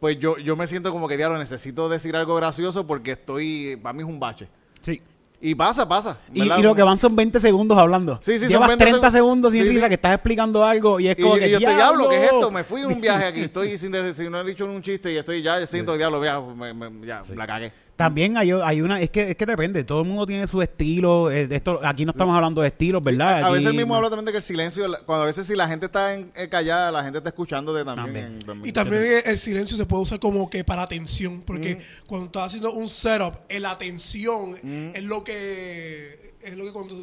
[SPEAKER 2] pues yo, yo me siento como que, diablo, necesito decir algo gracioso porque estoy, para mí es un bache.
[SPEAKER 1] Sí.
[SPEAKER 2] Y pasa, pasa.
[SPEAKER 1] Y, y lo que van son 20 segundos hablando.
[SPEAKER 2] Sí, sí, son
[SPEAKER 1] Llevas
[SPEAKER 2] 20
[SPEAKER 1] 30
[SPEAKER 2] seg-
[SPEAKER 1] segundos sin
[SPEAKER 2] Sí,
[SPEAKER 1] risa
[SPEAKER 2] sí.
[SPEAKER 1] que estás explicando algo y es
[SPEAKER 2] Y,
[SPEAKER 1] como
[SPEAKER 2] y
[SPEAKER 1] que
[SPEAKER 2] yo estoy diablo, ¿qué es esto? Me fui en un viaje aquí, estoy sin decir, no he dicho un chiste y estoy ya, siento diablo, ya, me- me- ya la cagué.
[SPEAKER 1] También hay, hay una, es que, es que depende, todo el mundo tiene su estilo, eh, esto, aquí no estamos hablando de estilos, ¿verdad?
[SPEAKER 2] A
[SPEAKER 1] Aquí-
[SPEAKER 2] veces mismo habla también de que el silencio, la- cuando a veces si la gente está en- eh, callada, la gente está escuchando de también.
[SPEAKER 1] También.
[SPEAKER 3] Y también el silencio se puede usar como que para atención, porque cuando estás haciendo un setup, el atención es lo que es lo que cuando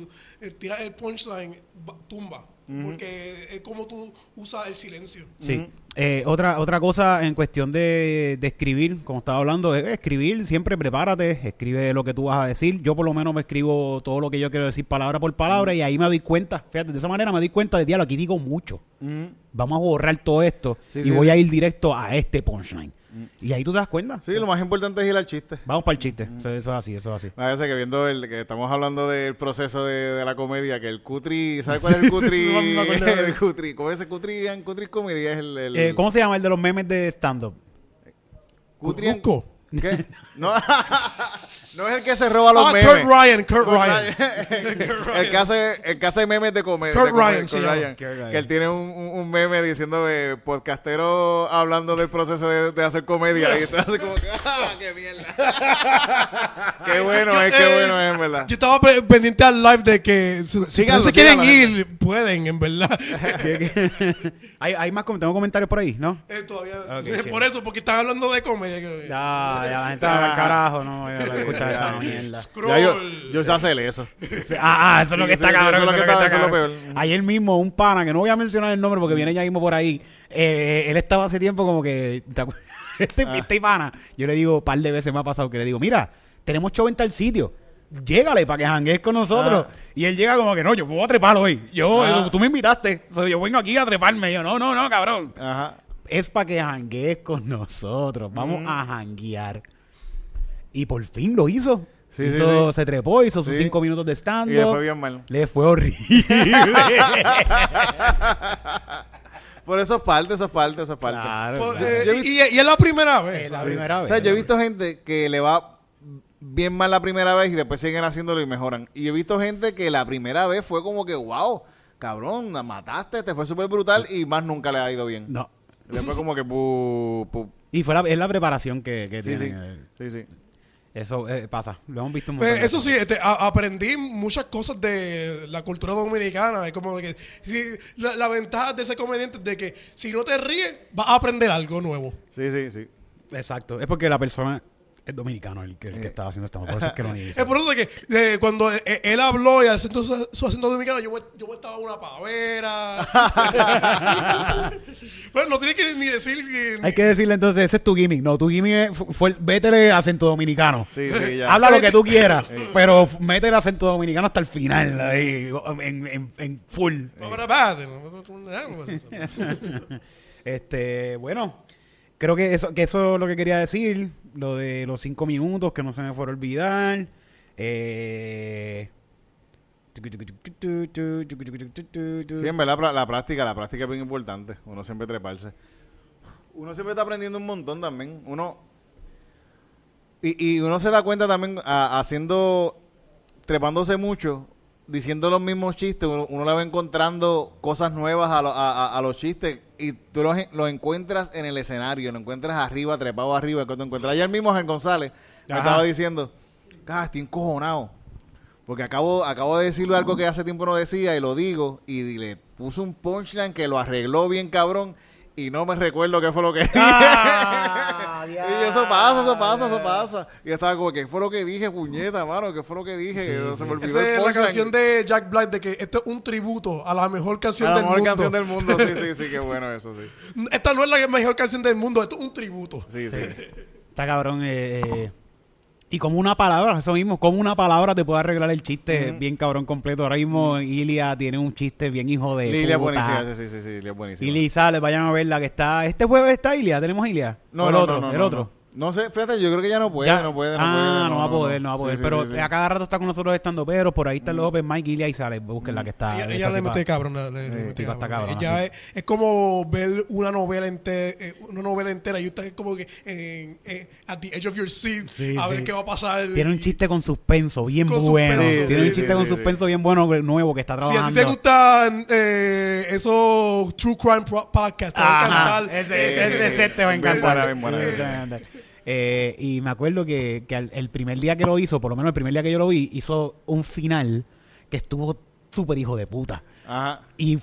[SPEAKER 3] eh, tiras el punchline va- porque es como tú usas el silencio.
[SPEAKER 1] Sí. Eh, otra, otra cosa en cuestión de, de escribir, como estaba hablando, es escribir, siempre prepárate, escribe lo que tú vas a decir. Yo por lo menos me escribo todo lo que yo quiero decir palabra por palabra y ahí me doy cuenta, fíjate, de esa manera me doy cuenta de, diablo, aquí digo mucho. Vamos a borrar todo esto
[SPEAKER 2] Sí,
[SPEAKER 1] y
[SPEAKER 2] sí,
[SPEAKER 1] voy
[SPEAKER 2] sí.
[SPEAKER 1] a ir directo a este punchline. Y ahí tú te das cuenta.
[SPEAKER 2] Sí, lo más importante es ir al chiste.
[SPEAKER 1] Vamos para el chiste. Eso, eso es así, eso es así.
[SPEAKER 2] A veces que viendo el que estamos hablando del proceso de, de la comedia, que el cutri, ¿sabes cuál es el cutri?
[SPEAKER 1] No me acuerdo.
[SPEAKER 2] el cutri, ¿cómo es ese cutri? En cutri comedy es el, el
[SPEAKER 1] Eh, ¿Cómo se llama el de los memes de stand-up?
[SPEAKER 2] cutri en-
[SPEAKER 3] Cusco.
[SPEAKER 2] ¿Qué? No, no es el que se roba los
[SPEAKER 3] Ah,
[SPEAKER 2] memes.
[SPEAKER 3] Kurt Ryan, Kurt
[SPEAKER 2] Kurt
[SPEAKER 3] Ryan.
[SPEAKER 2] Ryan. el, que hace, el que hace memes de comedia.
[SPEAKER 3] Kurt Ryan
[SPEAKER 2] Kurt. Ryan.
[SPEAKER 1] Kurt Ryan.
[SPEAKER 2] Que él tiene un, un- meme diciendo de podcastero hablando del proceso de, de hacer comedia. Y entonces hace como que, ¡ah, qué mierda! qué bueno
[SPEAKER 3] Yo,
[SPEAKER 2] es, qué
[SPEAKER 3] eh,
[SPEAKER 2] bueno es, en verdad.
[SPEAKER 3] Yo estaba pe- pendiente al live de que su- si se quieren ir, pueden, en verdad.
[SPEAKER 1] hay, hay más tengo comentarios por ahí, ¿no?
[SPEAKER 3] Eh, todavía,
[SPEAKER 1] Ok,
[SPEAKER 3] eh, por eso, porque están hablando de comedia.
[SPEAKER 1] Ya, ya, la gente va al carajo, no, ya, la escucha esa mierda.
[SPEAKER 3] Scroll.
[SPEAKER 2] Ya yo, yo sé hacer eso.
[SPEAKER 1] Ah, ah, eso es lo que está cabrón.
[SPEAKER 2] eso es lo que está-
[SPEAKER 1] cabrón. Ayer mismo un pana, que no voy a mencionar el nombre porque viene ya mismo por ahí, eh, él estaba hace tiempo como que... Este,
[SPEAKER 2] Ah.
[SPEAKER 1] este pana, yo le digo, un par de veces me ha pasado que le digo, mira, tenemos show en tal sitio. Llégale para que janguees con nosotros.
[SPEAKER 2] Ah.
[SPEAKER 1] Y él llega como que no, yo a trepar hoy. Yo,
[SPEAKER 2] Ah.
[SPEAKER 1] tú me invitaste. So, yo vengo aquí a treparme. Yo, no, no, no, cabrón.
[SPEAKER 2] Ajá.
[SPEAKER 1] es para que janguees con nosotros. Vamos a janguear. Y por fin lo hizo.
[SPEAKER 2] Sí,
[SPEAKER 1] Hizo-
[SPEAKER 2] sí, sí.
[SPEAKER 1] Se trepó, hizo sus cinco minutos de stand
[SPEAKER 2] Y le fue bien mal.
[SPEAKER 1] Le fue horrible.
[SPEAKER 2] Por eso es parte, eso es parte, eso es parte.
[SPEAKER 1] Claro,
[SPEAKER 3] Pues,
[SPEAKER 1] claro.
[SPEAKER 3] eh, y, es la primera vez.
[SPEAKER 1] Es la primera
[SPEAKER 2] O
[SPEAKER 1] vez.
[SPEAKER 2] sea, yo he visto gente que le va bien mal la primera vez y después siguen haciéndolo y mejoran. Y he visto gente que la primera vez fue como que, wow, cabrón, la mataste, te fue súper brutal y más nunca le ha ido bien.
[SPEAKER 1] No.
[SPEAKER 2] Después como que, pu, pu.
[SPEAKER 1] Y fue la, es la preparación que, que
[SPEAKER 2] Sí, sí,
[SPEAKER 1] tienen.
[SPEAKER 2] sí, sí.
[SPEAKER 1] Eso eh, pasa. Lo hemos visto un
[SPEAKER 3] Pues,
[SPEAKER 1] de
[SPEAKER 3] eso sí, este, a- aprendí muchas cosas de la cultura dominicana. Es como de que si- la, la ventaja de ser comediante es de que si no te ríes, vas a aprender algo nuevo.
[SPEAKER 2] Sí, sí, sí.
[SPEAKER 1] Exacto. Es porque la persona es dominicano el que, el que
[SPEAKER 2] Eh.
[SPEAKER 1] estaba haciendo esto. Por eso es que lo dice.
[SPEAKER 3] Es por eso que eh, cuando eh, él habló y acento, su, acento dominicano, yo, yo estaba una pavera. bueno, no tiene que ni decir que...
[SPEAKER 1] Hay que decirle entonces, ese es tu gimmick. No, tu gimmick es, fu- fue, vétele acento dominicano.
[SPEAKER 2] Sí, sí, ya.
[SPEAKER 1] Habla lo que tú quieras, pero f- mete el acento dominicano hasta el final, ahí, en, en, en full.
[SPEAKER 3] Pavera. No,
[SPEAKER 1] Este, bueno, creo que eso, que eso es lo que quería decir. Lo de los cinco minutos, que no se me fuera a olvidar. Eh...
[SPEAKER 2] Sí, en verdad la, la práctica, la práctica es bien importante. Uno siempre treparse. Uno siempre está aprendiendo un montón también. Uno y, y uno se da cuenta también a- haciendo trepándose mucho, diciendo los mismos chistes, uno, le va encontrando cosas nuevas a, lo- a los chistes y tú los, los encuentras en el escenario, lo encuentras arriba, trepado arriba, cuando encuentras ayer mismo en González, me estaba diciendo, ah, estoy encojonado. Porque acabo, acabo de decirle algo que hace tiempo no decía y lo digo y le puse un punchline que lo arregló bien cabrón y no me recuerdo qué fue lo que dije. Y eso pasa, eso pasa, eso pasa. Y estaba como, ¿qué fue lo que dije, puñeta, mano? ¿Qué fue lo que dije? se me olvidó
[SPEAKER 3] Esa es la canción de Jack Black de que esto es un tributo a la mejor canción
[SPEAKER 2] A la
[SPEAKER 3] del
[SPEAKER 2] mejor
[SPEAKER 3] mundo.
[SPEAKER 2] canción del mundo, sí, sí, sí, qué bueno eso, sí.
[SPEAKER 3] Esta no es la mejor canción del mundo, esto es un tributo.
[SPEAKER 2] Sí, sí.
[SPEAKER 1] Está cabrón. eh, eh, y como una palabra, eso mismo, como una palabra te puede arreglar el chiste bien cabrón completo. Ahora mismo Ilia tiene un chiste bien hijo de
[SPEAKER 2] Lilia es buenísima, sí, sí, sí, Lilia es buenísima.
[SPEAKER 1] Ilia sale, vayan a verla que está. Este jueves está Ilia, tenemos Ilia.
[SPEAKER 2] No,
[SPEAKER 1] ¿O el
[SPEAKER 2] no,
[SPEAKER 1] otro,
[SPEAKER 2] no, no,
[SPEAKER 1] el
[SPEAKER 2] no,
[SPEAKER 1] otro.
[SPEAKER 2] No, sé, fíjate, yo creo que ya no puede,
[SPEAKER 1] Ya-
[SPEAKER 2] no puede, no
[SPEAKER 1] ah,
[SPEAKER 2] puede.
[SPEAKER 1] no, va a poder, no va a poder.
[SPEAKER 2] sí,
[SPEAKER 1] pero
[SPEAKER 2] sí, sí.
[SPEAKER 1] a cada rato está con nosotros estando pero por ahí está el Open Mike y ahí sale. Busquen la que está.
[SPEAKER 3] Ella, le mete cabrón. Le, le mete
[SPEAKER 1] tipa está
[SPEAKER 3] cabrón. Ella es, es como ver una novela entera, una novela entera y usted es como que en, en- at the edge of your seat
[SPEAKER 1] Sí,
[SPEAKER 3] a
[SPEAKER 1] sí.
[SPEAKER 3] ver qué va a pasar.
[SPEAKER 1] Tiene un chiste con suspenso bien
[SPEAKER 3] Con
[SPEAKER 1] bueno.
[SPEAKER 3] suspenso,
[SPEAKER 1] Tiene
[SPEAKER 2] sí,
[SPEAKER 1] un chiste
[SPEAKER 2] sí,
[SPEAKER 1] con
[SPEAKER 2] sí.
[SPEAKER 1] suspenso bien bueno nuevo que está
[SPEAKER 3] Si a ti
[SPEAKER 1] trabajando.
[SPEAKER 3] te gustan eh, esos true crime podcasts, te va a encantar.
[SPEAKER 1] ese,
[SPEAKER 3] Eh, eh,
[SPEAKER 1] set te va a encantar. Va. Eh, y me acuerdo que, que al- el primer día que lo hizo, por lo menos el primer día que yo lo vi, hizo un final que estuvo súper hijo de puta.
[SPEAKER 2] Ajá.
[SPEAKER 1] Y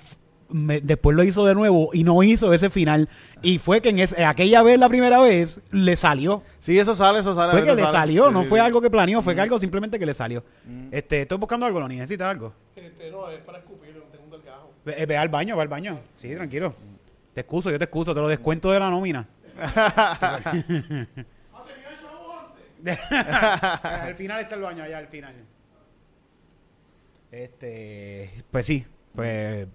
[SPEAKER 1] me- después lo hizo de nuevo y no hizo ese final. Y fue que en ese- aquella vez, la primera vez, le salió.
[SPEAKER 2] Sí, eso sale, eso sale.
[SPEAKER 1] Fue que le
[SPEAKER 2] sale.
[SPEAKER 1] salió,
[SPEAKER 2] Sí,
[SPEAKER 1] no
[SPEAKER 2] sí,
[SPEAKER 1] fue
[SPEAKER 2] sí.
[SPEAKER 1] algo que planeó, fue que algo simplemente que le salió. Este, estoy buscando algo, ¿lo necesitas algo?
[SPEAKER 3] Este, no, es para escupir, no tengo un delgajo.
[SPEAKER 1] Ve, eh, ve al baño, ve al baño. Sí, tranquilo. Te excuso, yo te excuso, te lo descuento de la nómina. al final está el baño allá, al final. Este, pues sí, pues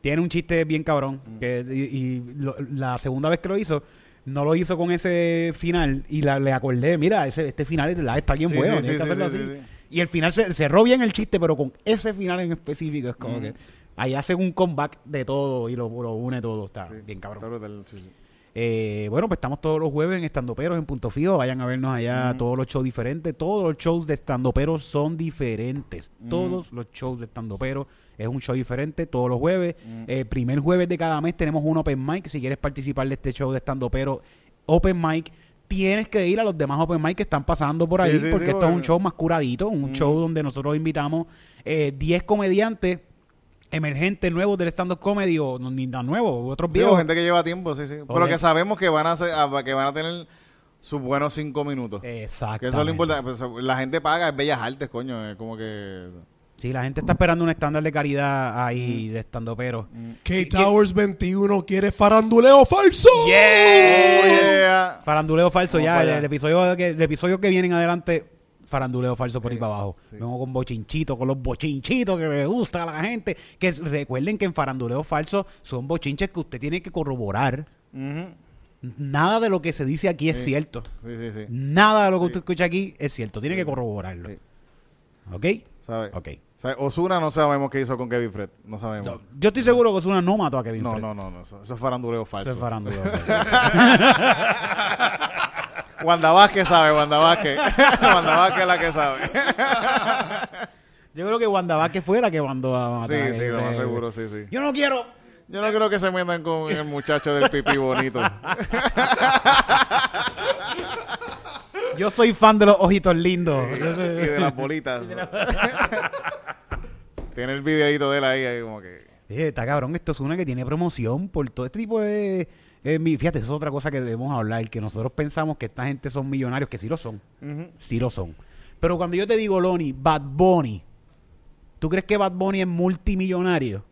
[SPEAKER 1] tiene un chiste bien cabrón. Que, y y lo- la segunda vez que lo hizo, no lo hizo con ese final y la- le acordé, mira, ese, este final está bien
[SPEAKER 2] Sí,
[SPEAKER 1] bueno,
[SPEAKER 2] sí,
[SPEAKER 1] tienes
[SPEAKER 2] sí,
[SPEAKER 1] que hacerlo
[SPEAKER 2] sí,
[SPEAKER 1] así.
[SPEAKER 2] sí, sí.
[SPEAKER 1] Y el final se cerró bien el chiste, pero con ese final en específico es como que ahí hacen un comeback de todo y lo, lo une todo, está bien cabrón.
[SPEAKER 2] está brutal.
[SPEAKER 1] Eh, bueno, pues estamos todos los jueves en Estandoperos en Punto Fijo. Vayan a vernos allá todos los shows diferentes. Todos los shows de Estandoperos son diferentes. Todos los shows de Estandoperos es un show diferente todos los jueves. El primer jueves de cada mes tenemos un Open Mic. Si quieres participar de este show de Estandoperos Open Mic, tienes que ir a los demás Open Mic que están pasando por ahí.
[SPEAKER 2] sí,
[SPEAKER 1] porque
[SPEAKER 2] sí,
[SPEAKER 1] esto es un show más curadito. Un show donde nosotros invitamos eh, 10 comediantes emergentes nuevos del stand-up comedy o no, ni tan nuevos, otros
[SPEAKER 2] Sí,
[SPEAKER 1] viejos.
[SPEAKER 2] o gente que lleva tiempo, sí, sí. Pero
[SPEAKER 1] Oye.
[SPEAKER 2] que sabemos que van a hacer, a- que van a tener sus buenos cinco minutos.
[SPEAKER 1] Exacto.
[SPEAKER 2] Que eso es lo importante. Pues, la gente paga, es bellas artes, coño. Es como que.
[SPEAKER 1] Sí, la gente está esperando un estándar de caridad ahí de estando pero.
[SPEAKER 3] K-Towers 21 quiere faranduleo falso.
[SPEAKER 2] Oh, yeah.
[SPEAKER 1] Faranduleo falso
[SPEAKER 2] Vamos
[SPEAKER 1] ya,
[SPEAKER 2] para
[SPEAKER 1] el,
[SPEAKER 2] allá.
[SPEAKER 1] el episodio que, el episodio que viene en adelante, faranduleo falso por ahí para abajo. Vengo con bochinchitos, con los bochinchitos que le gusta a la gente. Que es- recuerden que en faranduleo falso son bochinches que usted tiene que corroborar.
[SPEAKER 2] Ujú.
[SPEAKER 1] Nada de lo que se dice aquí es
[SPEAKER 2] Sí.
[SPEAKER 1] cierto.
[SPEAKER 2] Sí, sí, sí.
[SPEAKER 1] Nada de lo que usted escucha aquí es cierto. Tiene que corroborarlo.
[SPEAKER 2] Sí.
[SPEAKER 1] ¿Ok?
[SPEAKER 2] ¿Sabes?
[SPEAKER 1] Ok.
[SPEAKER 2] ¿Sabes? Osuna no sabemos qué hizo con Kevin Fred. No sabemos.
[SPEAKER 1] Yo, yo estoy seguro que Osuna no mató a Kevin
[SPEAKER 2] No,
[SPEAKER 1] Fred.
[SPEAKER 2] no, no, no. Eso, eso es faranduleo
[SPEAKER 1] Eso
[SPEAKER 2] falso.
[SPEAKER 1] es faranduleo falso.
[SPEAKER 2] Wanda Vázquez sabe, Wanda Vázquez. Wanda Vázquez es la que sabe.
[SPEAKER 1] Yo creo que Wanda Vázquez fuera que mandó a matar
[SPEAKER 2] Sí, sí, lo más seguro, sí, sí.
[SPEAKER 1] Yo no quiero.
[SPEAKER 2] Yo no creo que se metan con el muchacho del pipí bonito.
[SPEAKER 1] Yo soy fan de los ojitos lindos. Yo
[SPEAKER 2] y de las bolitas. Tiene el videito de él ahí, ahí como que.
[SPEAKER 1] Eh, está cabrón, esto es una que tiene promoción por todo este tipo de... eh, mi- fíjate, eso es otra cosa que debemos hablar, que nosotros pensamos que esta gente son millonarios, que sí lo son, sí lo son. Pero cuando yo te digo, Loni, Bad Bunny, ¿tú crees que Bad Bunny es multimillonario?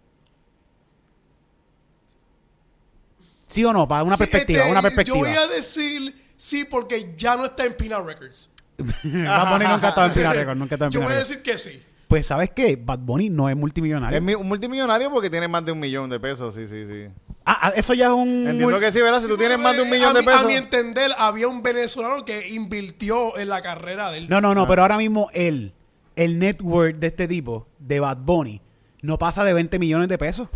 [SPEAKER 1] ¿Sí o no? Para una
[SPEAKER 3] Sí,
[SPEAKER 1] perspectiva,
[SPEAKER 3] este,
[SPEAKER 1] una perspectiva.
[SPEAKER 3] Yo voy a decir sí porque ya no está en Pina Records.
[SPEAKER 1] Bad Bunny nunca ha estado en Pina Records, nunca ha estado en
[SPEAKER 3] Yo
[SPEAKER 1] Pina
[SPEAKER 3] voy a
[SPEAKER 1] Records.
[SPEAKER 3] decir que sí.
[SPEAKER 1] Pues, ¿sabes qué? Bad Bunny no es multimillonario.
[SPEAKER 2] Es mi- un multimillonario porque tiene más de un millón de pesos, sí, sí, sí.
[SPEAKER 1] Ah, ah, eso ya es un...
[SPEAKER 2] Entiendo que sí, ¿verdad? Si tú tienes más de un millón de pesos.
[SPEAKER 3] A mi entender, había un venezolano que invirtió en la carrera de él.
[SPEAKER 1] No, no, no, pero ahora mismo él, el network de este tipo, de Bad Bunny, no pasa de 20 millones de pesos.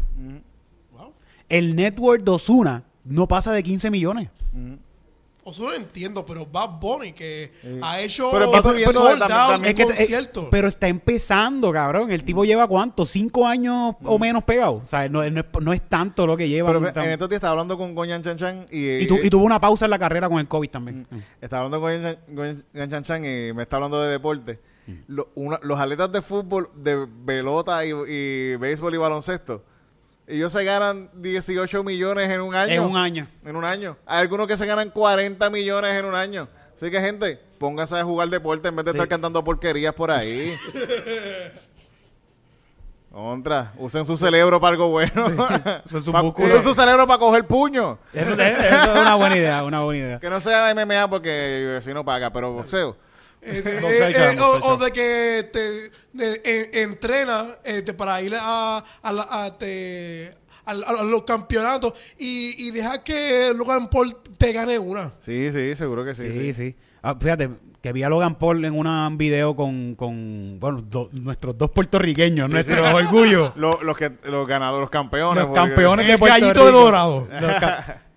[SPEAKER 3] Wow.
[SPEAKER 1] El network de Ozuna no pasa de 15 millones.
[SPEAKER 3] O sea, no entiendo, pero Bad Bunny que ha hecho
[SPEAKER 2] Pero
[SPEAKER 3] sold out
[SPEAKER 2] también-
[SPEAKER 1] Es que, eh, pero está empezando, cabrón. El tipo lleva cuánto, cinco años o menos pegado. O sea, no, no es, no es tanto lo que lleva.
[SPEAKER 2] Pero en estos días estaba hablando con Goyan Chan Chan y,
[SPEAKER 1] y, tu- y tuvo una pausa en la carrera con el COVID también.
[SPEAKER 2] estaba hablando con Goyan Chan- Chan Chan y me está hablando de deporte. Lo- una- los atletas de fútbol, de pelota y, y béisbol y baloncesto, ellos se ganan 18 millones en un año.
[SPEAKER 1] En un año.
[SPEAKER 2] En un año. Hay algunos que se ganan 40 millones en un año. Así que, gente, póngase a jugar deporte en vez de
[SPEAKER 1] Sí.
[SPEAKER 2] estar cantando porquerías por ahí. Contra, usen su cerebro para algo bueno.
[SPEAKER 1] Usen su
[SPEAKER 2] Pa- usen su cerebro para coger puño.
[SPEAKER 1] Eso, es- eso es una buena idea, una buena idea.
[SPEAKER 2] Que no sea MMA porque si no paga, pero boxeo.
[SPEAKER 3] Eh, eh, eh, o, de que te de- entrena este, para ir a, a, la- a, te- a, los campeonatos y, y dejar que Logan Paul te gane una.
[SPEAKER 2] Sí, sí, seguro que sí.
[SPEAKER 1] Sí, sí.
[SPEAKER 2] sí.
[SPEAKER 1] Ah, fíjate, que vi a Logan Paul en un video con, con bueno, do- nuestros dos puertorriqueños, nuestro orgullo.
[SPEAKER 2] Lo- los, que, los ganadores, los campeones.
[SPEAKER 1] Los
[SPEAKER 2] porque-
[SPEAKER 1] campeones de Puerto
[SPEAKER 3] gallito de
[SPEAKER 1] Rico.
[SPEAKER 3] dorado.
[SPEAKER 1] Los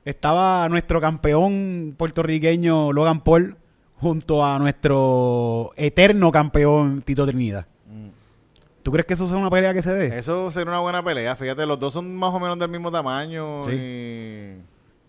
[SPEAKER 1] Estaba nuestro campeón puertorriqueño Logan Paul junto a nuestro eterno campeón Tito Trinidad. ¿Tú crees que eso sea una pelea que se dé?
[SPEAKER 2] Eso sería una buena pelea. Fíjate, los dos son más o menos del mismo tamaño.
[SPEAKER 1] Sí.
[SPEAKER 2] Y...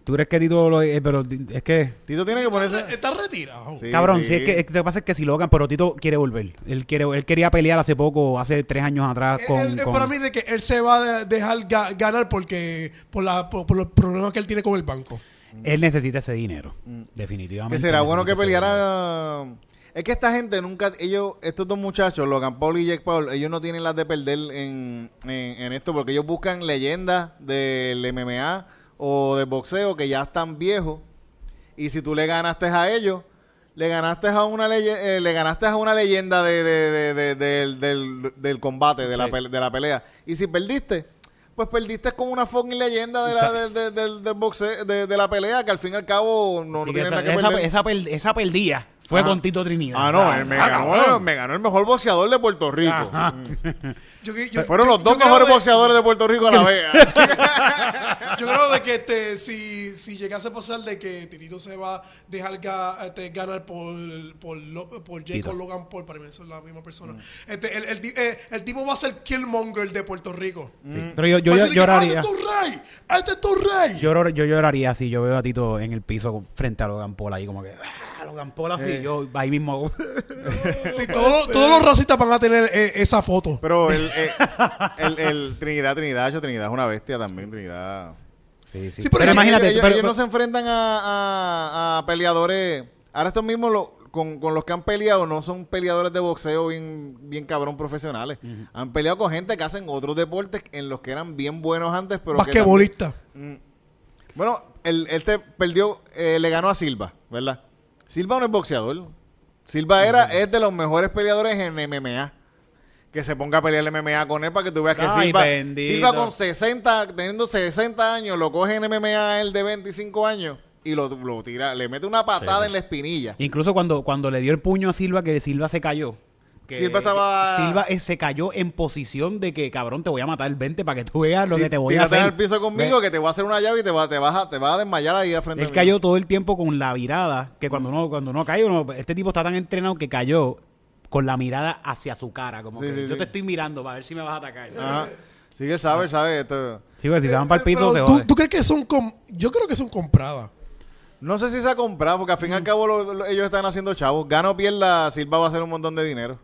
[SPEAKER 1] ¿Tú crees que Tito lo eh, pero es que
[SPEAKER 2] Tito tiene que ponerse.
[SPEAKER 3] Está retirado.
[SPEAKER 2] Sí,
[SPEAKER 1] cabrón,
[SPEAKER 2] sí.
[SPEAKER 1] si es que es que lo que pasa es que si Logan, pero Tito quiere volver. Él quiere él quería pelear hace poco, hace tres años atrás con,
[SPEAKER 3] Él- él-
[SPEAKER 1] con-
[SPEAKER 3] Para mí de que él se va a de- dejar ga- ganar porque por, la, por, por los problemas que él tiene con el banco.
[SPEAKER 1] Él necesita ese dinero, definitivamente.
[SPEAKER 2] Que será bueno que peleara. Es que esta gente nunca, ellos, estos dos muchachos, Logan Paul y Jake Paul, ellos no tienen las de perder en, en, en esto porque ellos buscan leyendas del MMA o de boxeo que ya están viejos y si tú le ganaste a ellos, le ganaste a una leye- eh, le ganaste a una leyenda de, de- de- de- del, del- del combate, de, la
[SPEAKER 1] Sí.
[SPEAKER 2] de la pelea. Y si perdiste, pues perdiste con una fucking leyenda de la, de- de- del, del boxeo, de, de la pelea que al fin y al cabo no, no
[SPEAKER 1] Así que
[SPEAKER 2] tiene
[SPEAKER 1] esa,
[SPEAKER 2] nada que
[SPEAKER 1] esa,
[SPEAKER 2] perder.
[SPEAKER 1] esa, per- esa perdía fue
[SPEAKER 2] Ajá.
[SPEAKER 1] con Tito Trinidad.
[SPEAKER 2] Ah, no, me,
[SPEAKER 1] ah,
[SPEAKER 2] ganó,
[SPEAKER 1] cabrón.
[SPEAKER 2] me ganó el mejor boxeador de Puerto Rico.
[SPEAKER 1] Ajá.
[SPEAKER 3] Yo- yo-
[SPEAKER 2] Fueron
[SPEAKER 3] yo-
[SPEAKER 2] los dos mejores
[SPEAKER 3] de-
[SPEAKER 2] boxeadores de Puerto Rico a la vez.
[SPEAKER 3] Yo creo de que este, si, si llegase a pasar de que Titito se va a dejar ga- este, ganar por, por, Lo- por Jacob. Logan Paul, para mí son la misma persona. Este, el, eh, el tipo va a ser Killmonger de Puerto Rico.
[SPEAKER 1] Sí. Pero yo, yo, yo
[SPEAKER 3] decir que,
[SPEAKER 1] lloraría.
[SPEAKER 3] ¡Este es tu rey! ¡Este es tu rey!
[SPEAKER 1] Yo, yo lloraría si yo veo a Tito en el piso frente a Logan Paul ahí como que ah, Logan Paul así,
[SPEAKER 2] Eh.
[SPEAKER 1] yo ahí mismo
[SPEAKER 3] Sí, todos, todos los racistas van a tener eh, esa foto.
[SPEAKER 2] Pero el, eh, el, el Trinidad, Trinidad, yo Trinidad es una bestia también, Trinidad.
[SPEAKER 1] Sí, sí.
[SPEAKER 3] Sí,
[SPEAKER 1] pero,
[SPEAKER 3] pero
[SPEAKER 1] imagínate,
[SPEAKER 2] ellos,
[SPEAKER 1] pero-
[SPEAKER 2] ellos no se enfrentan a, a- a peleadores. Ahora estos mismos lo- con, con los que han peleado no son peleadores de boxeo bien, bien cabrón profesionales. Han peleado con gente que hacen otros deportes en los que eran bien buenos antes, pero que
[SPEAKER 3] Basquetbolista.
[SPEAKER 2] también- Mm. Bueno, el, este perdió, eh, le ganó a Silva, ¿verdad? Silva no es boxeador. Silva era, es de los mejores peleadores en MMA. Que se ponga a pelear el MMA con él para que tú veas que
[SPEAKER 1] Ay,
[SPEAKER 2] Silva,
[SPEAKER 1] bendito.
[SPEAKER 2] Silva con 60, teniendo 60 años, lo coge en MMA a él de 25 años y lo, lo tira, le mete una patada en la espinilla.
[SPEAKER 1] Incluso cuando, cuando le dio el puño a Silva, que Silva se cayó. Que,
[SPEAKER 2] Silva estaba-
[SPEAKER 1] que Silva eh, se cayó en posición de que, cabrón, te voy a matar, vente para que tú veas lo
[SPEAKER 2] Sí,
[SPEAKER 1] que te voy a hacer.
[SPEAKER 2] al piso conmigo que te voy a hacer una llave y te va, te vas a, te vas a desmayar ahí a frente
[SPEAKER 1] Él cayó todo el tiempo con la virada, que cuando uno, cuando uno cae, uno- este tipo está tan entrenado que cayó con la mirada hacia su cara, como
[SPEAKER 2] Sí,
[SPEAKER 1] que
[SPEAKER 2] sí,
[SPEAKER 1] yo
[SPEAKER 2] sí.
[SPEAKER 1] te estoy mirando para ver si me vas a atacar.
[SPEAKER 2] Ajá. Sí, él sabe, sabe. Esto.
[SPEAKER 1] Sí, pues si se van para el piso, se
[SPEAKER 3] ¿tú. ¿tú crees que son com- Yo creo que son compradas.
[SPEAKER 2] No sé si se ha comprado, porque al fin y al cabo lo- lo- ellos están haciendo chavos. Gana o pierda, Silva va a hacer un montón de dinero.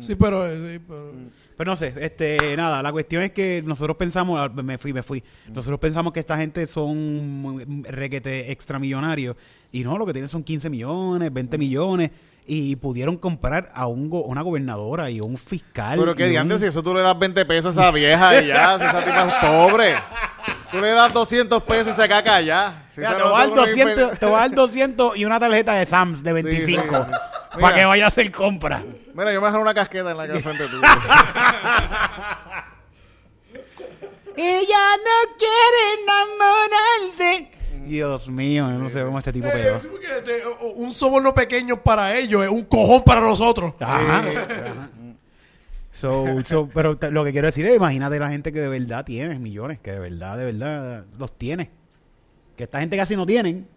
[SPEAKER 3] Sí, pero... eh, sí, pero-
[SPEAKER 1] Pero no sé, este, nada, la cuestión es que nosotros pensamos, ah, me fui, me fui, nosotros pensamos que esta gente son requete extramillonarios y no, lo que tienen son 15 millones, 20 millones y pudieron comprar a un go- una gobernadora y un fiscal.
[SPEAKER 2] Pero
[SPEAKER 1] y
[SPEAKER 2] qué
[SPEAKER 1] un-
[SPEAKER 2] diantres, si eso tú le das 20 pesos a esa vieja y ya, si esa tipa es pobre. Tú le das 200 pesos y se caca ya. Si
[SPEAKER 1] Mira, te, voy a dar
[SPEAKER 2] son unos
[SPEAKER 1] 200,
[SPEAKER 2] infel-
[SPEAKER 1] te voy a dar 200 y una tarjeta de Sams de
[SPEAKER 2] Sí, sí,
[SPEAKER 1] 25
[SPEAKER 2] sí.
[SPEAKER 1] para
[SPEAKER 2] Mira.
[SPEAKER 1] que vaya a hacer compra.
[SPEAKER 2] Mira, yo me dejo una casqueta en la cara frente tuyo.
[SPEAKER 1] Ella no quiere enamorarse. Dios mío, yo no sé cómo este tipo
[SPEAKER 3] Eh, este, un soborno pequeño para ellos es un cojón para nosotros.
[SPEAKER 1] Ajá. Ajá. So, so, pero lo que quiero decir es, imagínate la gente que de verdad tiene millones, que de verdad, de verdad los tiene. Que esta gente casi no tienen.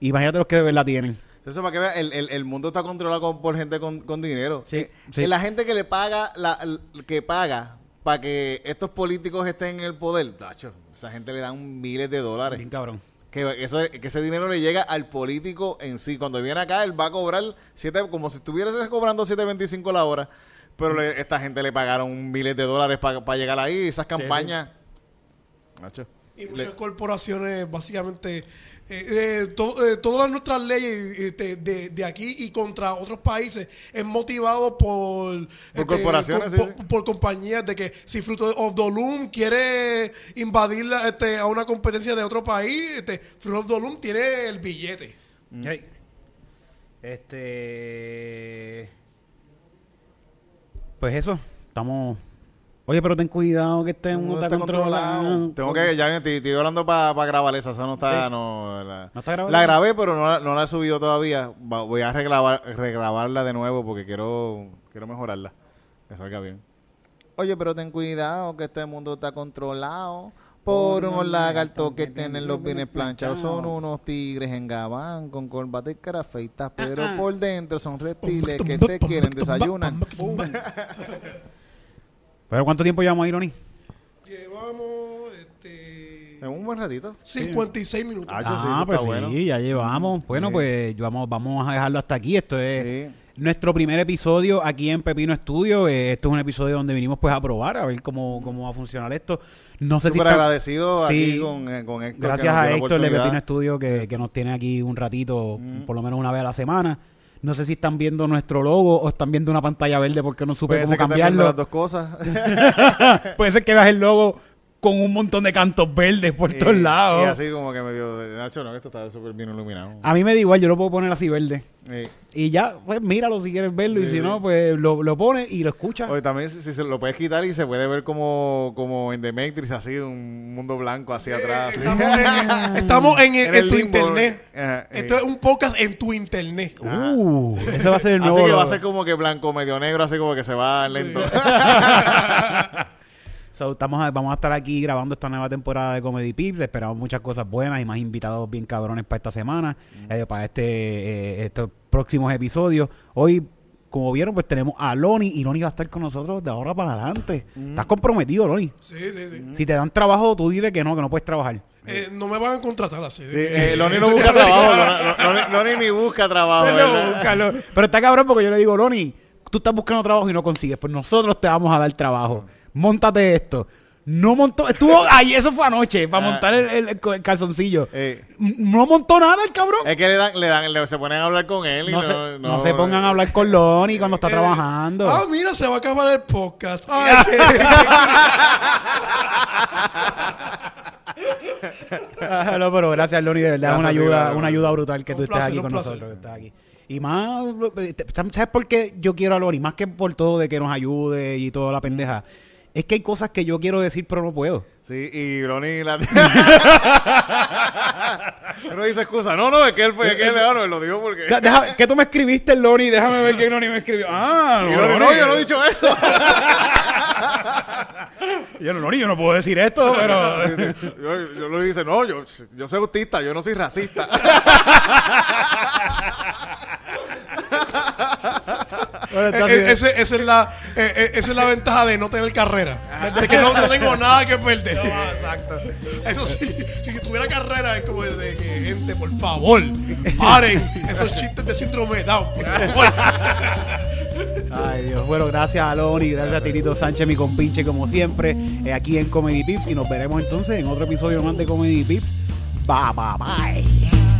[SPEAKER 1] Imagínate los que de verdad tienen.
[SPEAKER 2] Eso para que veas, el, el, el mundo está controlado con- por gente con, con dinero.
[SPEAKER 1] Sí,
[SPEAKER 2] Eh,
[SPEAKER 1] sí.
[SPEAKER 2] La gente que le paga, la, que paga para que estos políticos estén en el poder, tacho, esa gente le dan miles de dólares.
[SPEAKER 1] Bien cabrón.
[SPEAKER 2] Que, eso, que ese dinero le llega al político en sí. Cuando viene acá, él va a cobrar siete, como si estuviese cobrando 7.25 la hora. Pero le- esta gente le pagaron miles de dólares para llegar ahí. Esas campañas. Nacho.
[SPEAKER 3] Y muchas corporaciones, básicamente, eh, eh, to- eh, todas nuestras leyes este, de, de aquí y contra otros países es motivado por, este,
[SPEAKER 2] corporaciones,
[SPEAKER 3] con-
[SPEAKER 2] sí,
[SPEAKER 3] por, por compañías de que si Fruit of the Loom quiere invadir la- este, a una competencia de otro país, este, Fruit of the Loom tiene el billete.
[SPEAKER 1] Hey. Este. Pues eso, estamos. Oye, pero ten cuidado que este mundo
[SPEAKER 2] No
[SPEAKER 1] está controlado.
[SPEAKER 2] Tengo que, ya estoy, estoy hablando para grabar esa, esa no está,
[SPEAKER 1] Sí.
[SPEAKER 2] no, la,
[SPEAKER 1] ¿No está grabada?
[SPEAKER 2] la grabé, pero no, la- no la he subido todavía. Va- voy a regrabar, regrabarla de nuevo porque quiero, quiero mejorarla, que salga bien. Oye, pero ten cuidado que este mundo está controlado por unos lagartos que tienen los bienes planchados. Son unos tigres en gabán con corbata y cara feitas, pero por dentro son reptiles que te quieren desayunar.
[SPEAKER 1] ¿Pero cuánto tiempo llevamos ahí, Ronnie?
[SPEAKER 3] Llevamos este,
[SPEAKER 2] En un buen ratito.
[SPEAKER 3] 56 minutos.
[SPEAKER 2] Ah, yo sí,
[SPEAKER 1] Ah, pues sí,
[SPEAKER 2] bueno.
[SPEAKER 1] ya llevamos. Bueno,
[SPEAKER 2] Sí.
[SPEAKER 1] pues vamos, vamos a dejarlo hasta aquí. Esto es
[SPEAKER 2] Sí.
[SPEAKER 1] nuestro primer episodio aquí en Pepino Estudio. Eh, esto es un episodio donde vinimos pues a probar, a ver cómo, cómo va a funcionar esto. No sé si
[SPEAKER 2] Súper
[SPEAKER 1] está-
[SPEAKER 2] agradecido
[SPEAKER 1] Sí.
[SPEAKER 2] aquí con, eh, con Héctor. que
[SPEAKER 1] Gracias
[SPEAKER 2] nos
[SPEAKER 1] a Héctor de. Pepino Estudio que, que nos tiene aquí un ratito, por lo menos una vez a la semana. No sé si están viendo nuestro logo o están viendo una pantalla verde porque no supe
[SPEAKER 2] Puede
[SPEAKER 1] cómo
[SPEAKER 2] ser que
[SPEAKER 1] cambiarlo.
[SPEAKER 2] las dos cosas.
[SPEAKER 1] Puede ser que veas el logo con un montón de cantos verdes por todos lados.
[SPEAKER 2] Y así como que medio... de- Nacho, no, esto está súper bien iluminado.
[SPEAKER 1] A mí me da igual, yo lo puedo poner así verde.
[SPEAKER 2] Sí.
[SPEAKER 1] Y ya, pues míralo si quieres verlo. y si
[SPEAKER 2] sí.
[SPEAKER 1] no, pues lo, lo pones y lo escuchas.
[SPEAKER 2] Oye, también si, si se lo puedes quitar y se puede ver como, como en The Matrix, así, un mundo blanco hacia atrás.
[SPEAKER 3] Estamos en, estamos en,
[SPEAKER 2] En
[SPEAKER 3] en
[SPEAKER 2] el
[SPEAKER 3] tu
[SPEAKER 2] limbo.
[SPEAKER 3] internet.
[SPEAKER 2] Ajá,
[SPEAKER 3] Esto es un podcast en tu internet.
[SPEAKER 1] Uh, ese va a ser el nuevo.
[SPEAKER 2] Así que va a ser como que blanco, medio negro, así como que se va lento.
[SPEAKER 1] So, estamos a- vamos a estar aquí grabando esta nueva temporada de Comedy Pips. Esperamos muchas cosas buenas y más invitados bien cabrones para esta semana, eh, para este eh, estos próximos episodios. Hoy, como vieron, pues tenemos a Loni y Loni va a estar con nosotros de ahora para adelante. Estás comprometido, Loni.
[SPEAKER 3] Sí, sí, sí.
[SPEAKER 1] Si te dan trabajo, tú dile que no, que no puedes trabajar.
[SPEAKER 3] Eh, no me van a contratar así.
[SPEAKER 2] Sí, eh, Loni no busca trabajo. Loni- ni busca trabajo.
[SPEAKER 1] Pero está cabrón porque yo le digo, Loni, tú estás buscando trabajo y no consigues. Pues nosotros te vamos a dar trabajo. Móntate esto. No montó, estuvo ahí, eso fue anoche, para
[SPEAKER 2] Ah.
[SPEAKER 1] montar el, el- el calzoncillo.
[SPEAKER 2] Eh,
[SPEAKER 1] No montó nada el cabrón.
[SPEAKER 2] es que le dan, le dan, le- se ponen a hablar con él y
[SPEAKER 1] no,
[SPEAKER 2] no,
[SPEAKER 1] se, no se pongan a hablar con Loni cuando está
[SPEAKER 3] Eh,
[SPEAKER 1] trabajando.
[SPEAKER 3] Ah, mira, se va a acabar el podcast. Ay, qué-
[SPEAKER 1] Ah, no, pero gracias, Loni, de verdad, es una
[SPEAKER 2] Gracias, sí,
[SPEAKER 1] ayuda, una ayuda brutal que
[SPEAKER 3] Un
[SPEAKER 1] tú estés
[SPEAKER 3] placer,
[SPEAKER 1] aquí con
[SPEAKER 3] placer.
[SPEAKER 1] nosotros. que estás aquí. Y más, ¿sabes por qué yo quiero a Loni? Más que por todo de que nos ayude y toda la pendeja. Es que hay cosas que yo quiero decir, pero no puedo.
[SPEAKER 2] Sí, y Loni la... no dice excusa. No, no, es que él fue, es que él, no, él lo dijo porque...
[SPEAKER 1] Deja- que tú me escribiste, Loni, déjame ver que Loni me escribió. Ah,
[SPEAKER 2] Loni, no, yo no he dicho eso.
[SPEAKER 1] Yo no, Loni, yo no puedo decir esto, pero...
[SPEAKER 2] Yo, yo le dice, no, yo, yo soy autista, yo no soy racista.
[SPEAKER 1] Bueno,
[SPEAKER 3] Eh, ese- esa, es la, eh, eh, esa es la ventaja de no tener carrera. De que no, no tengo nada que perder.
[SPEAKER 1] exacto.
[SPEAKER 3] Eso sí, si tuviera carrera es como de que, gente, por favor, paren esos chistes de síndrome de Down, por favor.
[SPEAKER 1] Ay, Dios. Bueno, gracias a Loni, gracias a Tirito Sánchez, mi compinche, como siempre, eh, aquí en Comedy Pips. Y nos veremos entonces en otro episodio más de Comedy Pips. Bye, bye, bye.